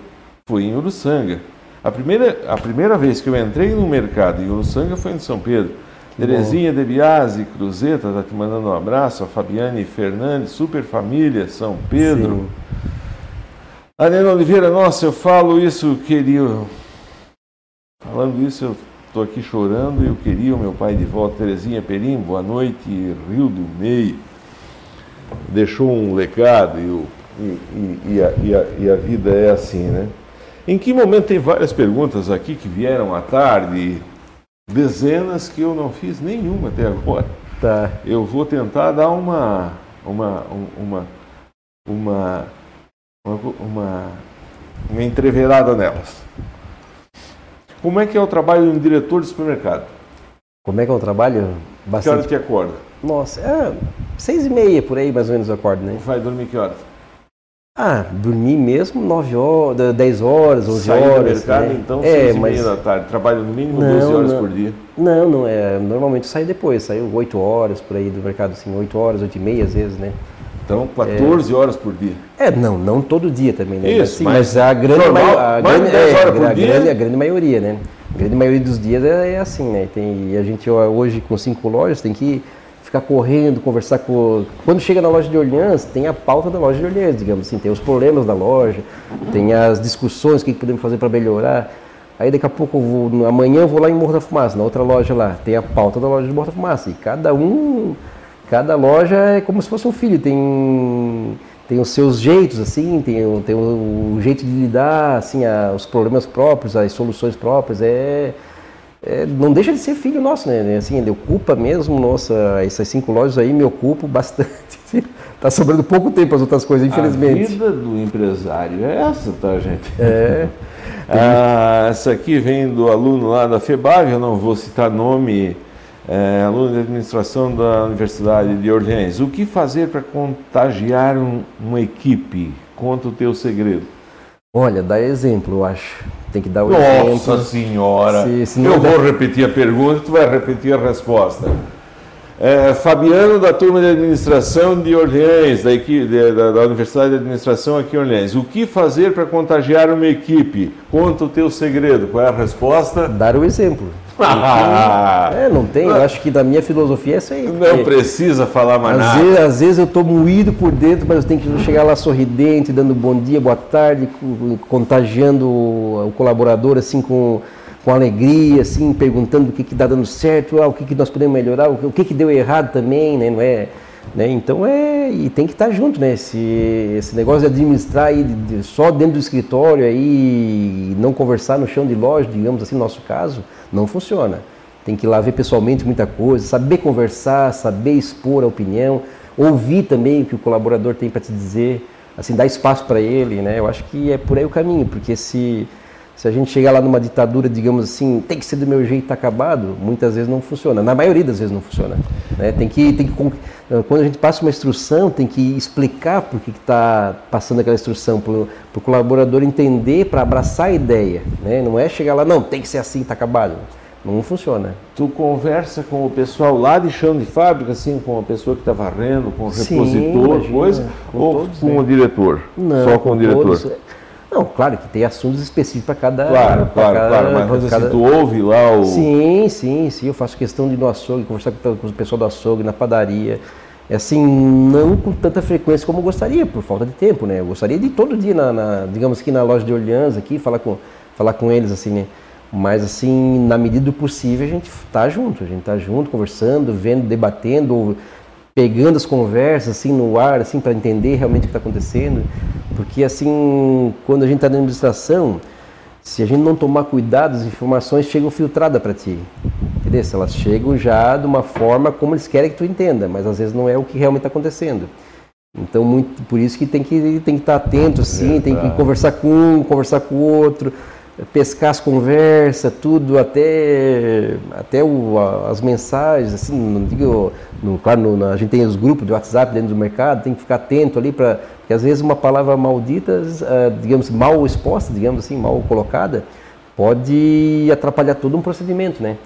foi em Uruçanga. A primeira, a primeira vez que eu entrei no mercado em Uruçanga foi em São Pedro. Terezinha De Biasi, Cruzeta, está te mandando um abraço. A Fabiane Fernandes, Super Família, São Pedro. Sim. A Nena Oliveira, nossa, eu falo isso, queria. Falando isso, eu estou aqui chorando e eu queria o meu pai de volta. Terezinha Perim, boa noite, Rio do Meio. Deixou um legado e, o, e, e, a, e, a, e a vida é assim, né? Em que momento tem várias perguntas aqui que vieram à tarde, dezenas que eu não fiz nenhuma até agora. Tá. Eu vou tentar dar uma uma uma uma uma, uma entreverada nelas. Como é que é o trabalho de um diretor de supermercado? Como é que é o trabalho? Bastante... Que hora que acorda? Nossa, é seis e meia por aí mais ou menos eu acordo, né? Vai dormir que horas? Ah, dormir mesmo 9 horas, 10 horas, 11 Sair horas. do mercado, né? então, é, 6 mas... da tarde. Trabalha no mínimo não, 12 horas não. por dia. Não, não é. Normalmente sai depois, saiu 8 horas por aí do mercado, assim, 8 horas, 8 e meia às vezes, né? Então, 14 é... horas por dia. É, não, não todo dia também, né? Isso, mas, mas, a grande normal, a grande, é, a, grande, a grande maioria, né? A grande maioria dos dias é, é assim, né? Tem, e a gente hoje com cinco lojas tem que ficar correndo, conversar com. Quando chega na loja de Orleans, tem a pauta da loja de Orleans, digamos assim, tem os problemas da loja, tem as discussões, o que podemos fazer para melhorar. Aí daqui a pouco, eu vou, amanhã eu vou lá em Morro da Fumaça, na outra loja lá, tem a pauta da loja de Morro da Fumaça. E cada um, cada loja é como se fosse um filho, tem, tem os seus jeitos, assim, tem, tem o, o jeito de lidar, assim, a, os problemas próprios, as soluções próprias. É, é, não deixa de ser filho nosso, né? Assim, ele ocupa mesmo, nossa, essas cinco lojas aí me ocupam bastante. Está sobrando pouco tempo as outras coisas, infelizmente. A vida do empresário é essa, tá, gente? É. ah, essa aqui vem do aluno lá da FEBAV, eu não vou citar nome, é, aluno de administração da Universidade de Orleans. O que fazer para contagiar um, uma equipe? Conta o teu segredo. Olha, dá exemplo, eu acho. Tem que dar o Nossa exemplo. Nossa Senhora! Se, se eu der... vou repetir a pergunta e tu vai repetir a resposta. É, Fabiano, da turma de administração de Orleans, da, equipe, da, da, Universidade de Administração aqui em Orleans. O que fazer para contagiar uma equipe? Conta o teu segredo. Qual é a resposta? Dar o exemplo. Ah, é, não tem. Eu acho que da minha filosofia é isso aí. Não precisa falar mais às nada. Vezes, às vezes eu estou moído por dentro, mas eu tenho que chegar lá sorridente, dando bom dia, boa tarde, contagiando o colaborador assim com com alegria, assim, perguntando o que está dando certo, ah, o que, que nós podemos melhorar, o que, que deu errado também, né? Não é, né? Então é. E tem que estar junto, né? Esse, esse negócio de administrar aí, de, de, só dentro do escritório aí, não conversar no chão de loja, digamos assim, no nosso caso, não funciona. Tem que ir lá ver pessoalmente muita coisa, saber conversar, saber expor a opinião, ouvir também o que o colaborador tem para te dizer, assim, dar espaço para ele, né? Eu acho que é por aí o caminho, porque se se a gente chegar lá numa ditadura, digamos assim, tem que ser do meu jeito, está acabado, muitas vezes não funciona. Na maioria das vezes não funciona. Né? Tem que, tem que, quando a gente passa uma instrução, tem que explicar por que está passando aquela instrução, para o colaborador entender, para abraçar a ideia. Né? Não é chegar lá, não, tem que ser assim, está acabado. Não funciona. Tu conversa com o pessoal lá de chão de fábrica, assim, com a pessoa que está varrendo, com o repositor, Sim, imagina, coisa, com ou todos, com né? o diretor? Não, Só com, com o diretor? Todos. Não, claro que tem assuntos específicos para cada. Claro, claro, cada, claro. Mas assim, cada... tu ouve lá o. Sim, sim, sim. Eu faço questão de ir no açougue, conversar com, com o pessoal do açougue, na padaria. É assim, não com tanta frequência como eu gostaria, por falta de tempo, né? Eu gostaria de ir todo dia, na, na digamos que na loja de Orleans aqui, falar com, falar com eles, assim, né? Mas, assim, na medida do possível, a gente tá junto, a gente tá junto, conversando, vendo, debatendo, ou pegando as conversas, assim, no ar, assim, para entender realmente o que está acontecendo. Porque, assim, quando a gente está na administração, se a gente não tomar cuidado, as informações chegam filtradas para ti. Entendeu? Elas chegam já de uma forma como eles querem que tu entenda, mas às vezes não é o que realmente está acontecendo. Então, muito, por isso que tem que, tem que estar tá atento, sim, tem que conversar com um, conversar com o outro, pescar as conversas, tudo, até, até o, as mensagens, assim, não digo, no, claro, no, a gente tem os grupos de WhatsApp dentro do mercado, tem que ficar atento ali para, porque às vezes uma palavra maldita, uh, digamos, mal exposta, digamos assim, mal colocada, pode atrapalhar todo um procedimento, né?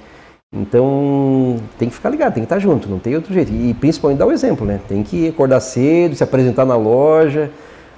Então tem que ficar ligado, tem que estar junto, não tem outro jeito. E principalmente dar o exemplo, né? Tem que acordar cedo, se apresentar na loja,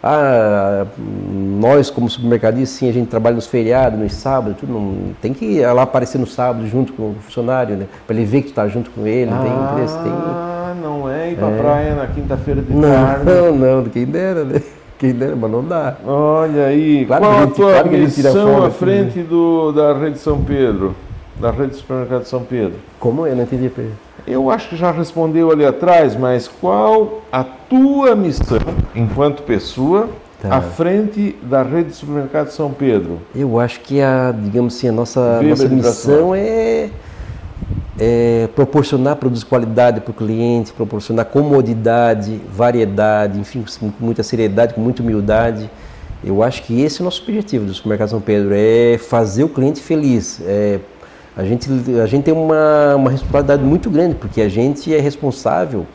ah, nós como supermercadista, sim, a gente trabalha nos feriados, nos sábados, tudo, não, tem que ir lá aparecer no sábado junto com o funcionário, né? Para ele ver que tu está junto com ele, ah, tem interesse, tem... não é ir para é. praia na quinta-feira de não, tarde. Não, não, quem dera, né? Quem dera, mas não dá. Olha aí, claro qual a, tua claro missão à frente do, da rede São Pedro, da rede de supermercado São Pedro? Como eu não entendi, Pedro? Eu acho que já respondeu ali atrás, mas qual a tua missão enquanto pessoa tá. à frente da rede de supermercado São Pedro? Eu acho que a, digamos assim, a nossa, nossa missão é, é, proporcionar produtos de qualidade para o cliente, proporcionar comodidade, variedade, enfim, com muita seriedade, com muita humildade. Eu acho que esse é o nosso objetivo do supermercado São Pedro, é fazer o cliente feliz, é a gente, a gente tem uma, uma responsabilidade muito grande, porque a gente é responsável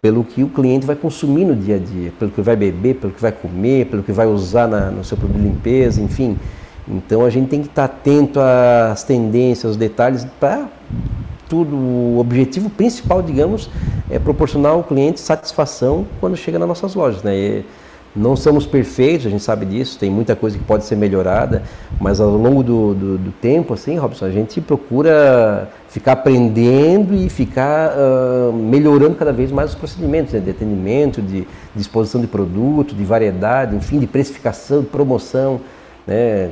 pelo que o cliente vai consumir no dia a dia, pelo que vai beber, pelo que vai comer, pelo que vai usar na, no seu produto de limpeza, enfim. Então a gente tem que estar atento às tendências, aos detalhes, para tudo. O objetivo principal, digamos, é proporcionar ao cliente satisfação quando chega nas nossas lojas. Né? E, não somos perfeitos, a gente sabe disso, tem muita coisa que pode ser melhorada, mas ao longo do, do, do tempo, assim, Robson, a gente procura ficar aprendendo e ficar uh, melhorando cada vez mais os procedimentos né, de atendimento, de, de disposição de produto, de variedade, enfim, de precificação, de promoção, né?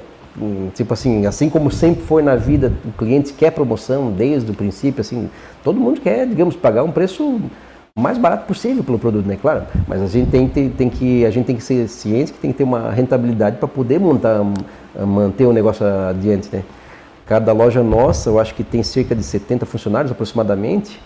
Tipo assim, assim como sempre foi na vida, o cliente quer promoção desde o princípio, assim, todo mundo quer, digamos, pagar um preço o mais barato possível pelo produto, né? Claro, mas a gente tem, tem, tem, que a gente tem que ser ciente que tem que ter uma rentabilidade para poder montar, manter o negócio adiante, né? Cada loja nossa, eu acho que tem cerca de 70 funcionários aproximadamente.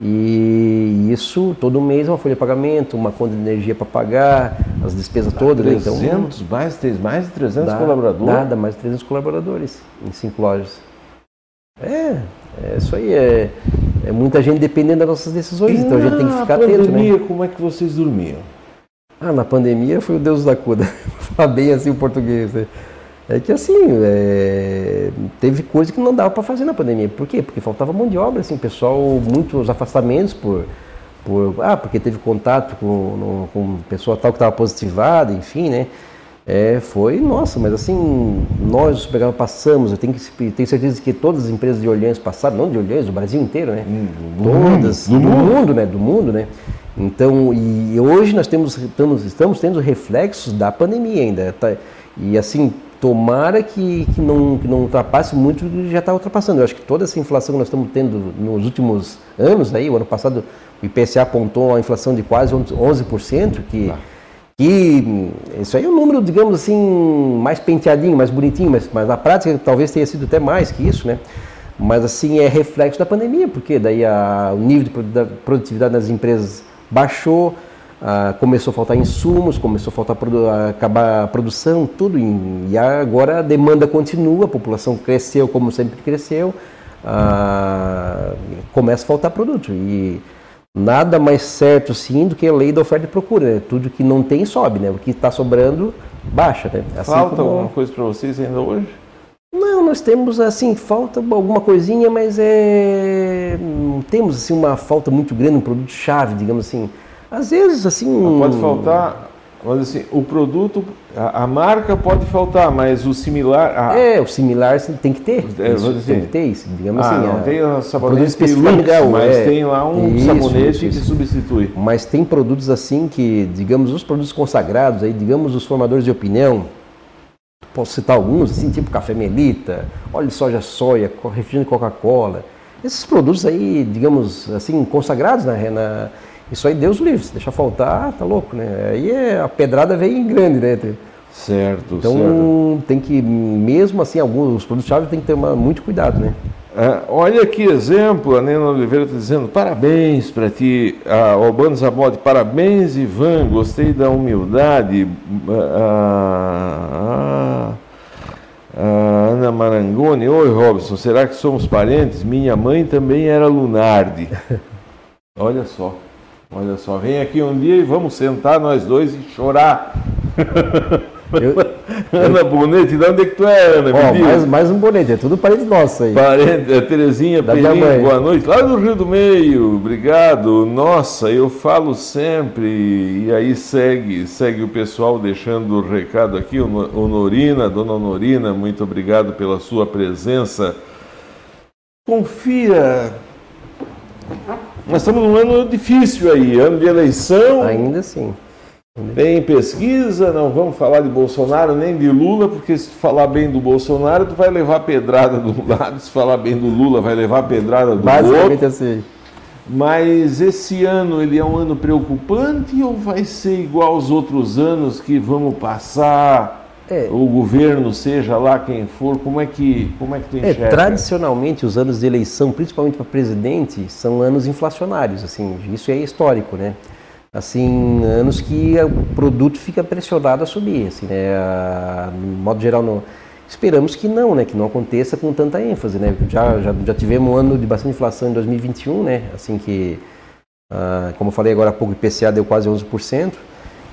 E isso todo mês é uma folha de pagamento, uma conta de energia para pagar, as despesas dá todas. 300, né? então, mais, mais de 300 dá, colaboradores? Nada, mais de 300 colaboradores em cinco lojas. É, é isso aí. É, é muita gente dependendo das nossas decisões, então a gente tem que ficar atento. Na pandemia, né? como é que vocês dormiam? Ah, na pandemia foi o Deus da cuda. Falar bem assim o português. Né? É que assim, é, teve coisa que não dava para fazer na pandemia. Por quê? Porque faltava mão de obra, assim, pessoal, muitos afastamentos por, por ah, porque teve contato com, no, com pessoa tal que estava positivada, enfim, né? É, foi, nossa, mas assim, nós passamos, eu tenho, que, tenho certeza que todas as empresas de Orleans passaram, não de Orleans, do Brasil inteiro, né? Hum, todas, do, do mundo. mundo, né? Do mundo, né? Então, e hoje nós temos, estamos, estamos tendo reflexos da pandemia ainda. Tá? E assim, tomara que, que, não, que não ultrapasse muito que já está ultrapassando. Eu acho que toda essa inflação que nós estamos tendo nos últimos anos, aí, o ano passado o IPCA apontou uma inflação de quase 11%, que... Ah que isso aí é um número, digamos assim, mais penteadinho, mais bonitinho, mas, mas na prática talvez tenha sido até mais que isso, né? Mas assim, é reflexo da pandemia, porque daí a, o nível de produtividade das empresas baixou, a, começou a faltar insumos, começou a faltar a acabar a produção, tudo, em, e agora a demanda continua, a população cresceu como sempre cresceu, a, começa a faltar produto. E nada mais certo sim do que a lei da oferta e procura. Né? Tudo que não tem sobe, né? O que está sobrando baixa. Né? Assim Falta como... alguma coisa para vocês ainda hoje? Não, nós temos assim falta alguma coisinha, mas é não temos assim uma falta muito grande um produto chave, digamos assim. Às vezes assim. Não pode faltar mas assim, o produto, a, a, marca pode faltar, mas o similar. A... É, o similar tem que ter. É, isso, assim, tem que ter isso, digamos ah, assim. Não a, tem o sabonete Lux, mas é, tem lá um isso, sabonete isso, que substitui. Mas tem produtos assim que, digamos, os produtos consagrados, aí, digamos, os formadores de opinião. Posso citar alguns, assim, tipo café melita, óleo de soja soia, refrigerante de Coca-Cola. Esses produtos aí, digamos, assim, consagrados na, na isso aí Deus livre, se deixar faltar, tá louco, né? Aí é, a pedrada vem grande, né? Certo, então certo. tem que, mesmo assim, alguns produtos-chave tem que ter uma, muito cuidado, né? É, olha que exemplo, a Nena Oliveira está dizendo, parabéns para ti, a Obano Zabode, parabéns Ivan, gostei da humildade. A Ana Marangoni, oi Robson, será que somos parentes? Minha mãe também era Lunardi. Olha só. Olha só, vem aqui um dia e vamos sentar nós dois e chorar. Eu, Ana Bonete, de onde é que tu é, Ana? Ó, mais, mais, um bonete, é tudo parente nosso aí. Parente, é Terezinha Perim, boa noite. Lá do Rio do Meio, obrigado. Nossa, eu falo sempre. E aí segue, segue o pessoal deixando o recado aqui. Honorina, dona Honorina, muito obrigado pela sua presença. Confia nós estamos num ano difícil aí, ano de eleição. Ainda sim. Tem pesquisa, não vamos falar de Bolsonaro nem de Lula, porque se falar bem do Bolsonaro, tu vai levar pedrada do lado, se falar bem do Lula, vai levar pedrada do Basicamente outro. assim. Mas esse ano ele é um ano preocupante ou vai ser igual aos outros anos que vamos passar é. o governo, seja lá quem for, como é que, como é que tu é, enxerga? É, tradicionalmente, os anos de eleição, principalmente para presidente, são anos inflacionários, assim, isso é histórico, né? Assim, anos que o produto fica pressionado a subir, assim, né? A, no modo geral, no, esperamos que não, né? Que não aconteça com tanta ênfase, né? Já, já, já tivemos um ano de bastante inflação em 2021, né? Assim que, ah, como eu falei agora há pouco, o IPCA deu quase 11%.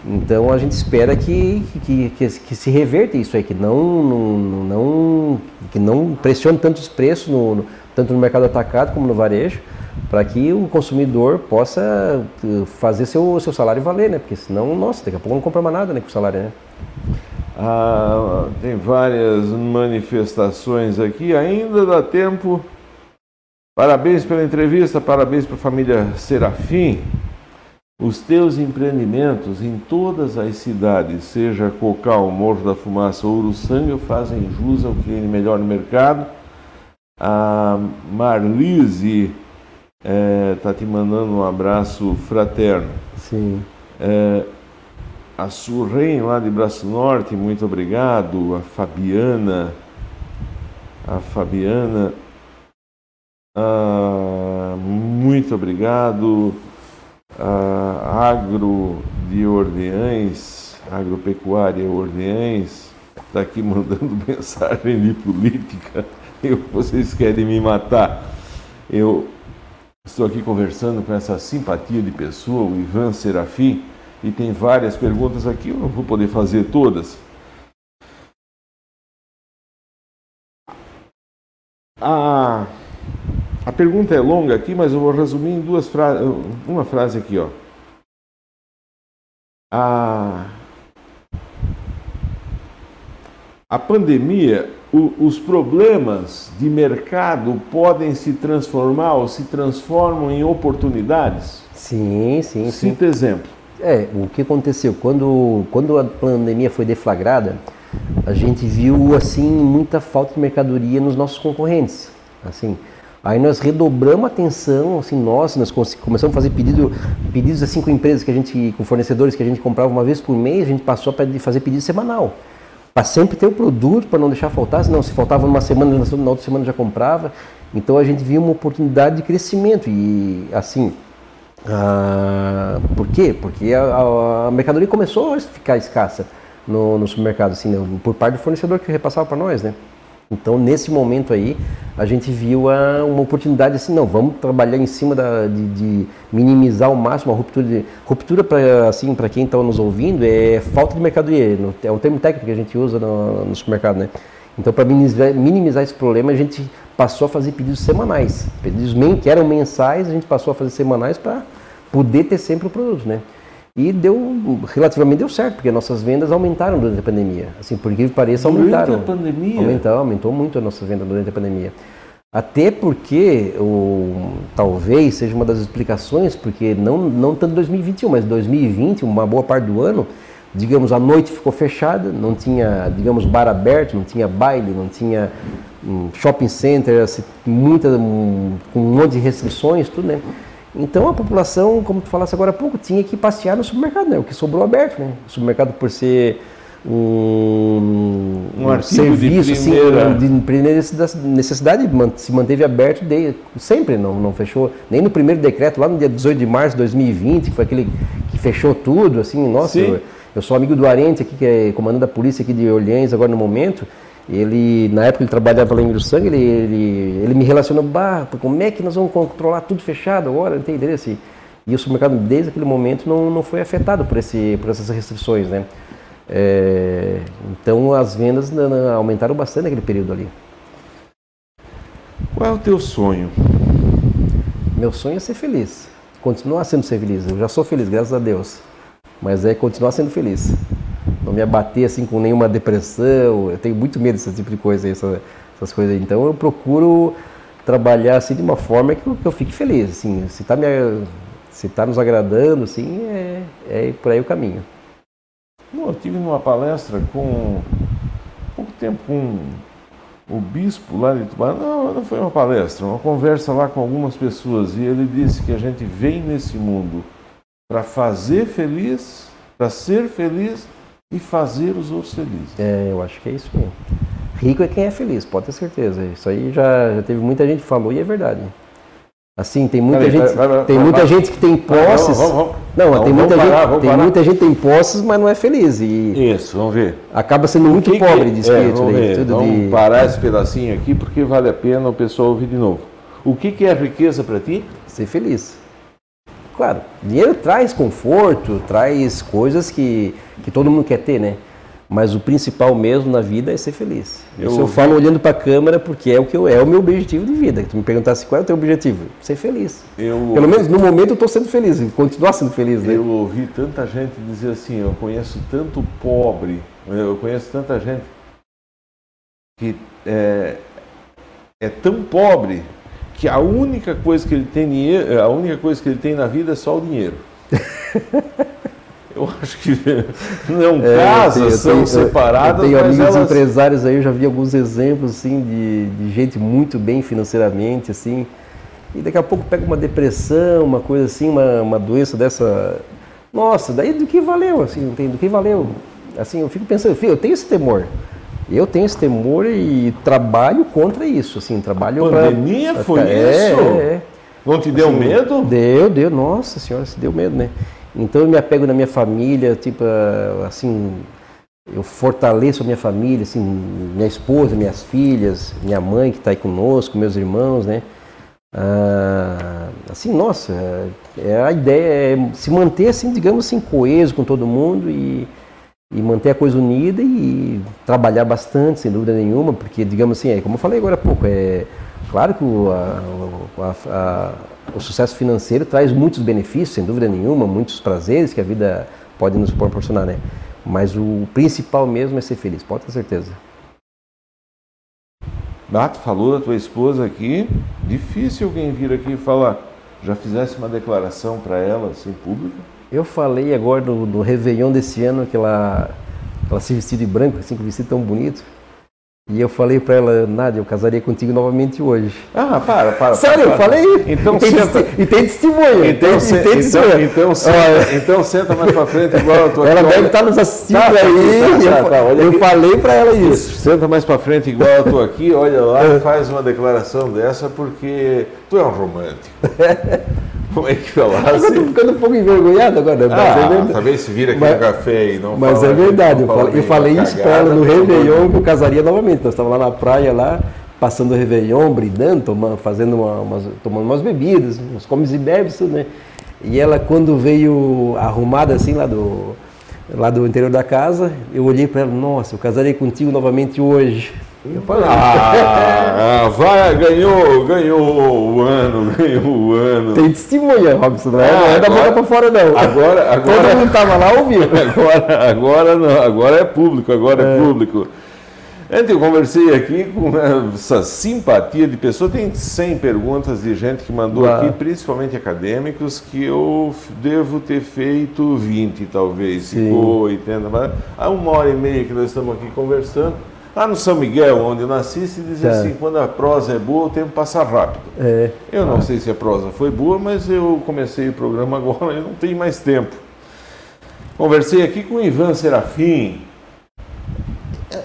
Então a gente espera que, que, que, que, se reverta isso aí, que não, não, não, que não pressione tanto os preços, no, no, tanto no mercado atacado como no varejo, para que o consumidor possa eh, fazer seu, seu salário valer, né? Porque senão, nossa, daqui a pouco não compra mais nada né, com o salário, né? Ah, tem várias manifestações aqui, ainda dá tempo. Parabéns pela entrevista, parabéns para a família Serafim. Os teus empreendimentos em todas as cidades, seja Cocal, Morro da Fumaça ou Uruçanga, fazem jus ao que é melhor no mercado. A Marlise está é, tá te mandando um abraço fraterno. Sim. É, a Surrem, lá de Braço Norte, muito obrigado. A Fabiana, a Fabiana, ah, muito obrigado a Agro de Ordeães, Agropecuária Ordeães, está aqui mandando mensagem de política. Eu, vocês querem me matar. Eu estou aqui conversando com essa simpatia de pessoa, o Ivan Serafim, e tem várias perguntas aqui, eu não vou poder fazer todas. Ah, a pergunta é longa aqui, mas eu vou resumir em duas frases. Uma frase aqui, ó. A, a pandemia, o, os problemas de mercado podem se transformar ou se transformam em oportunidades? Sim, sim. Cita sim. exemplo. É, o que aconteceu? Quando, quando a pandemia foi deflagrada, a gente viu assim muita falta de mercadoria nos nossos concorrentes. Assim, aí nós redobramos a atenção, assim, nós, nós começamos a fazer pedido, pedidos assim com empresas que a gente, com fornecedores que a gente comprava uma vez por mês, a gente passou a fazer pedido semanal. Para sempre ter o produto, para não deixar faltar, senão se faltava numa semana, na outra semana já comprava. Então a gente viu uma oportunidade de crescimento e assim, ah, por quê? Porque a, a, mercadoria começou a ficar escassa no, no supermercado, assim, né? por parte do fornecedor que repassava para nós, né? Então, nesse momento aí, a gente viu a, uma oportunidade assim, não, vamos trabalhar em cima da, de, de minimizar ao máximo a ruptura. De, ruptura, para assim, quem está nos ouvindo, é falta de mercadoria, é um termo técnico que a gente usa no, no supermercado, né? Então, para minimizar, minimizar, esse problema, a gente passou a fazer pedidos semanais. Pedidos que eram mensais, a gente passou a fazer semanais para poder ter sempre o produto, né? E deu, relativamente deu certo, porque nossas vendas aumentaram durante a pandemia. Assim, por que pareça, aumentaram. Durante a pandemia? Aumentou, aumentou muito a nossa venda durante a pandemia. Até porque, o, talvez seja uma das explicações, porque não, não tanto 2021, mas 2020, uma boa parte do ano, digamos, a noite ficou fechada, não tinha, digamos, bar aberto, não tinha baile, não tinha um shopping center, assim, muita, um, com um monte de restrições, tudo, né? Então a população, como tu falasse agora há pouco, tinha que passear no supermercado, né? O que sobrou aberto, né? O supermercado por ser um, um, um serviço de primeira... Assim, de primeira necessidade se manteve aberto de, sempre, não, não fechou. Nem no primeiro decreto, lá no dia 18 de março de 2020, que foi aquele que fechou tudo, assim, nossa, eu, eu, sou amigo do Arente aqui, que é comandante da polícia aqui de Orleans agora no momento, ele, na época ele trabalhava lá em Sangue, ele, ele, ele me relacionou, bah, como é que nós vamos controlar tudo fechado agora, não tem interesse. E o supermercado, desde aquele momento, não, não foi afetado por, esse, por essas restrições, né? É, então as vendas aumentaram bastante naquele período ali. Qual é o teu sonho? Meu sonho é ser feliz, continuar sendo ser feliz. Eu já sou feliz, graças a Deus, mas é continuar sendo feliz não me abater assim com nenhuma depressão. Eu tenho muito medo desse tipo de coisa, essa, essas coisas. Então eu procuro trabalhar assim de uma forma que eu, que eu fique feliz. Assim, se está me, se tá nos agradando, assim, é, é por aí o caminho. Bom, eu tive numa palestra com pouco tempo com o bispo lá de Tubarão. Não, não foi uma palestra, uma conversa lá com algumas pessoas e ele disse que a gente vem nesse mundo para fazer feliz, para ser feliz e fazer os outros felizes. É, eu acho que é isso mesmo. Rico é quem é feliz, pode ter certeza. Isso aí já, já teve muita gente que falou e é verdade. Assim, tem muita gente, vai, vai, tem vai, muita gente que tem posses. Vamos, vamos, não, vamos, tem muita parar, gente, tem parar. muita gente que tem posses, mas não é feliz e Isso, vamos ver. Acaba sendo muito que pobre que, de espírito. É, vamos daí, vamos de... parar esse pedacinho aqui porque vale a pena o pessoal ouvir de novo. O que, que é riqueza para ti? Ser feliz. Claro, dinheiro traz conforto, traz coisas que, que todo mundo quer ter, né? Mas o principal mesmo na vida é ser feliz. Eu, Isso eu falo olhando para a câmera porque é o que eu, é o meu objetivo de vida. Tu me perguntasse qual é o teu objetivo? Ser feliz. Eu... Pelo menos no momento eu estou sendo feliz continuar sendo feliz. Né? Eu ouvi tanta gente dizer assim, eu conheço tanto pobre, eu conheço tanta gente que é, é tão pobre que a única coisa que ele tem dinheiro, a única coisa que ele tem na vida é só o dinheiro. Eu acho que não é, casas são tenho, separadas. Eu tenho amigos elas... empresários aí, eu já vi alguns exemplos assim de, de, gente muito bem financeiramente, assim, e daqui a pouco pega uma depressão, uma coisa assim, uma, uma doença dessa. Nossa, daí do que valeu, assim, não tem do que valeu. Assim, eu fico pensando, filho, eu tenho esse temor. Eu tenho esse temor e trabalho contra isso, assim, trabalho para... Pandemia pra, foi é, isso? É, é. Não te deu assim, medo? Deu, deu, nossa senhora, se deu medo, né? Então eu me apego na minha família, tipo, assim, eu fortaleço a minha família, assim, minha esposa, minhas filhas, minha mãe que está aí conosco, meus irmãos, né? Ah, assim, nossa, é, a ideia é se manter, assim, digamos assim, coeso com todo mundo e e manter a coisa unida e trabalhar bastante, sem dúvida nenhuma, porque, digamos assim, é, como eu falei agora há pouco, é, Claro que o, a, a, o sucesso financeiro traz muitos benefícios, sem dúvida nenhuma, muitos prazeres que a vida pode nos proporcionar, né? Mas o principal mesmo é ser feliz, pode ter certeza. Bato falou da tua esposa aqui, difícil alguém vir aqui e falar, já fizesse uma declaração para ela, assim, pública? Eu falei agora do, do Réveillon desse ano, que ela, ela se vestiu de branco, assim, com vestido tão bonito. E eu falei para ela, Nádia, eu casaria contigo novamente hoje. Ah, para, para. Sério, para, eu falei? Então tem senta. E tem testemunha. Então, se, tem então, então, senta, então senta mais para frente igual eu tô Ela aqui, deve olha. estar nos assistindo Tá, tá, aí. tá, eu tá, tá, eu aqui. falei para ela isso. Senta mais para frente igual eu tô aqui, olha lá e faz uma declaração dessa porque tu é um romântico. Como é que Eu tô falasse? ficando um pouco envergonhado agora. mas é Ah, verdade. talvez se vira aqui Mas- no café e não Mas fala- é verdade, eu fala falei, eu falei isso para ela no Réveillon que eu casaria novamente. Nós estávamos lá na praia, lá, passando o Réveillon, brindando, tomando, fazendo uma, umas, tomando umas bebidas, uns comes e bebes, tudo, né? E ela, quando veio arrumada assim lá do, lá do interior da casa, eu olhei para ela, nossa, eu casarei contigo novamente hoje. Eu falei, Ah, vai, ganhou, ganhou o ano, ganhou o ano. tem testemunha, Robson, não é, Ah, não é da boca para fora não. Agora, Todo agora, mundo estava lá ouvindo. agora, agora não, agora é público, agora é, público. Gente, eu conversei aqui com essa simpatia de pessoa, tem 100 perguntas de gente que mandou Uau. aqui, principalmente acadêmicos, que eu devo ter feito 20 talvez, Sim. ficou 80, mas há uma hora e meia que nós estamos aqui conversando. Lá no São Miguel, onde eu nasci, se diz Tá. assim, quando a prosa é boa, o tempo passa rápido. É, Eu não sei se a prosa foi boa, mas eu comecei o programa agora e não tenho mais tempo. Conversei aqui com o Ivan Serafim. É,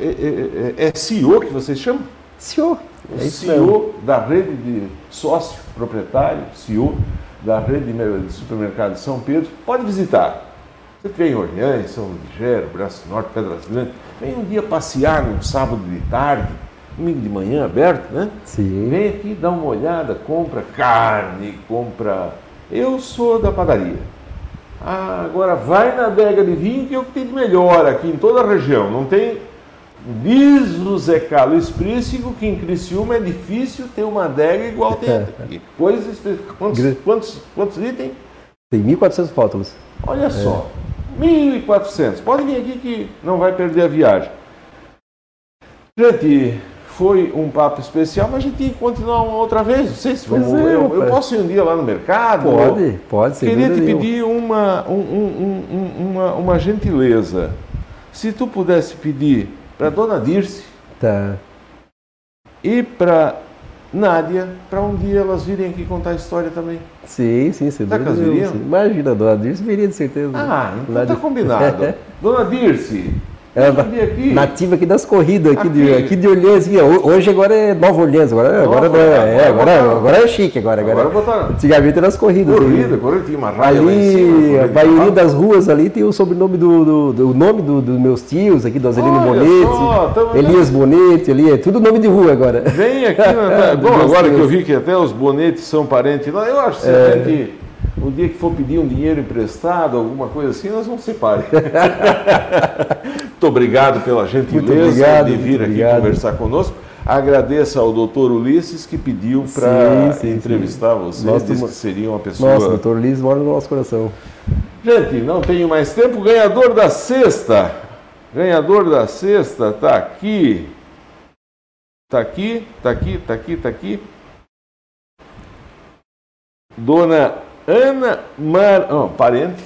é- é- é CEO que vocês chamam? senhor, O é. CEO da rede de sócio proprietário, CEO da rede de supermercado de São Pedro. Pode visitar. Vem em Orleans, São Ligero, Braço Norte, Pedras Grandes. Vem um dia passear num sábado de tarde, domingo de manhã aberto, né? Sim. Vem aqui, dá uma olhada, compra carne, compra. Eu sou da padaria. Ah, agora vai na adega de vinho que é o que tem de melhor aqui em toda a região. Não tem. Diz o Zé Carlos que em Criciúma é difícil ter uma adega igual tem aqui. Coisas. Quantos, quantos, quantos itens? Tem 1.400 rótulos. Olha só. 1.400. Pode vir aqui que não vai perder a viagem. Gente, foi um papo especial, mas a gente tem que continuar uma outra vez. Não sei se vamos, é, eu, eu posso ir um dia lá no mercado? Pode, pode, sem Queria te nenhuma. pedir uma, um- um- um- um- uma, uma gentileza. Se tu pudesse pedir para dona Dirce Tá. e para Nádia, para um dia elas virem aqui contar a história também. Sim, sim, sem Será que elas viriam? Imagina, dona Dirce viria de certeza. Ah, então tá de- combinado. Dona Dirce, Ela um dia aqui. Nativa aqui das corridas, aqui, De, Aqui. aqui de Orleans. aqui. Hoje agora é Nova Orleans, agora, agora, Nova, é, agora agora, botaram. agora é chique agora. agora. Agora botaram. Antigamente era as corridas. Corrida, corrida, tinha uma raia cima. Ali, corrida a maioria das ruas ali tem o sobrenome do, do, do- nome do- dos meus tios, aqui do Azelino só, tamo- Elias Bonete, ali, é tudo nome de rua agora. Vem aqui na. Bom, agora que eu vi que até os bonetes são parentes lá, eu acho que É. gente, o dia que for pedir um dinheiro emprestado, alguma coisa assim, nós vamos separar. muito obrigado pela gentileza obrigado, de vir aqui obrigado. conversar conosco. Agradeço ao doutor Ulisses que pediu para Sim, sim, entrevistar vocês, Nossa, disse que seria uma pessoa. Nossa, doutor Liz mora no nosso coração. Gente, não tenho mais tempo. Ganhador da sexta. Ganhador da sexta tá aqui. Tá aqui, tá aqui, tá aqui, tá aqui. Dona Ana Mar... oh, parente.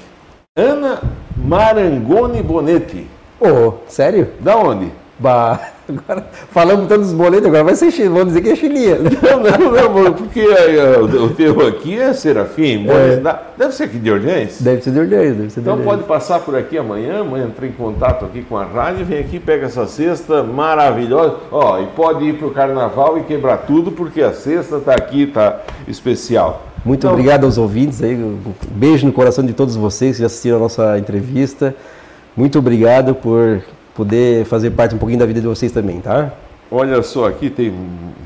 Ana Marangoni Bonetti. Ô, sério? Da onde? Bah, agora falamos tanto dos boletos, agora vai ser vamos dizer que é chilia. Não, não, não, porque eh, o o teu aqui é Serafim. É. Deve ser aqui de Orleans. Deve ser de Orleans, deve ser de Então Orleans. pode passar por aqui amanhã, amanhã entra em contato aqui com a rádio, vem aqui, pega essa cesta maravilhosa. Ó, e pode ir para o carnaval e quebrar tudo, porque a cesta está aqui, tá especial. Muito Então, obrigado aos ouvintes aí, um beijo no coração de todos vocês que assistiram a nossa entrevista. Muito obrigado por poder fazer parte um pouquinho da vida de vocês também, tá? Olha só, aqui tem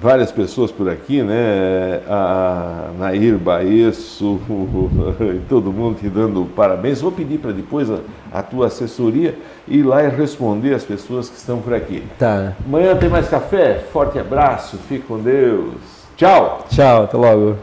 várias pessoas por aqui, né? A Nair Baesso e todo mundo te dando parabéns. Vou pedir para depois a, a, tua assessoria ir lá e responder as pessoas que estão por aqui. Tá. Amanhã tem mais café. Forte abraço, fique com Deus. Tchau. Tchau, até logo.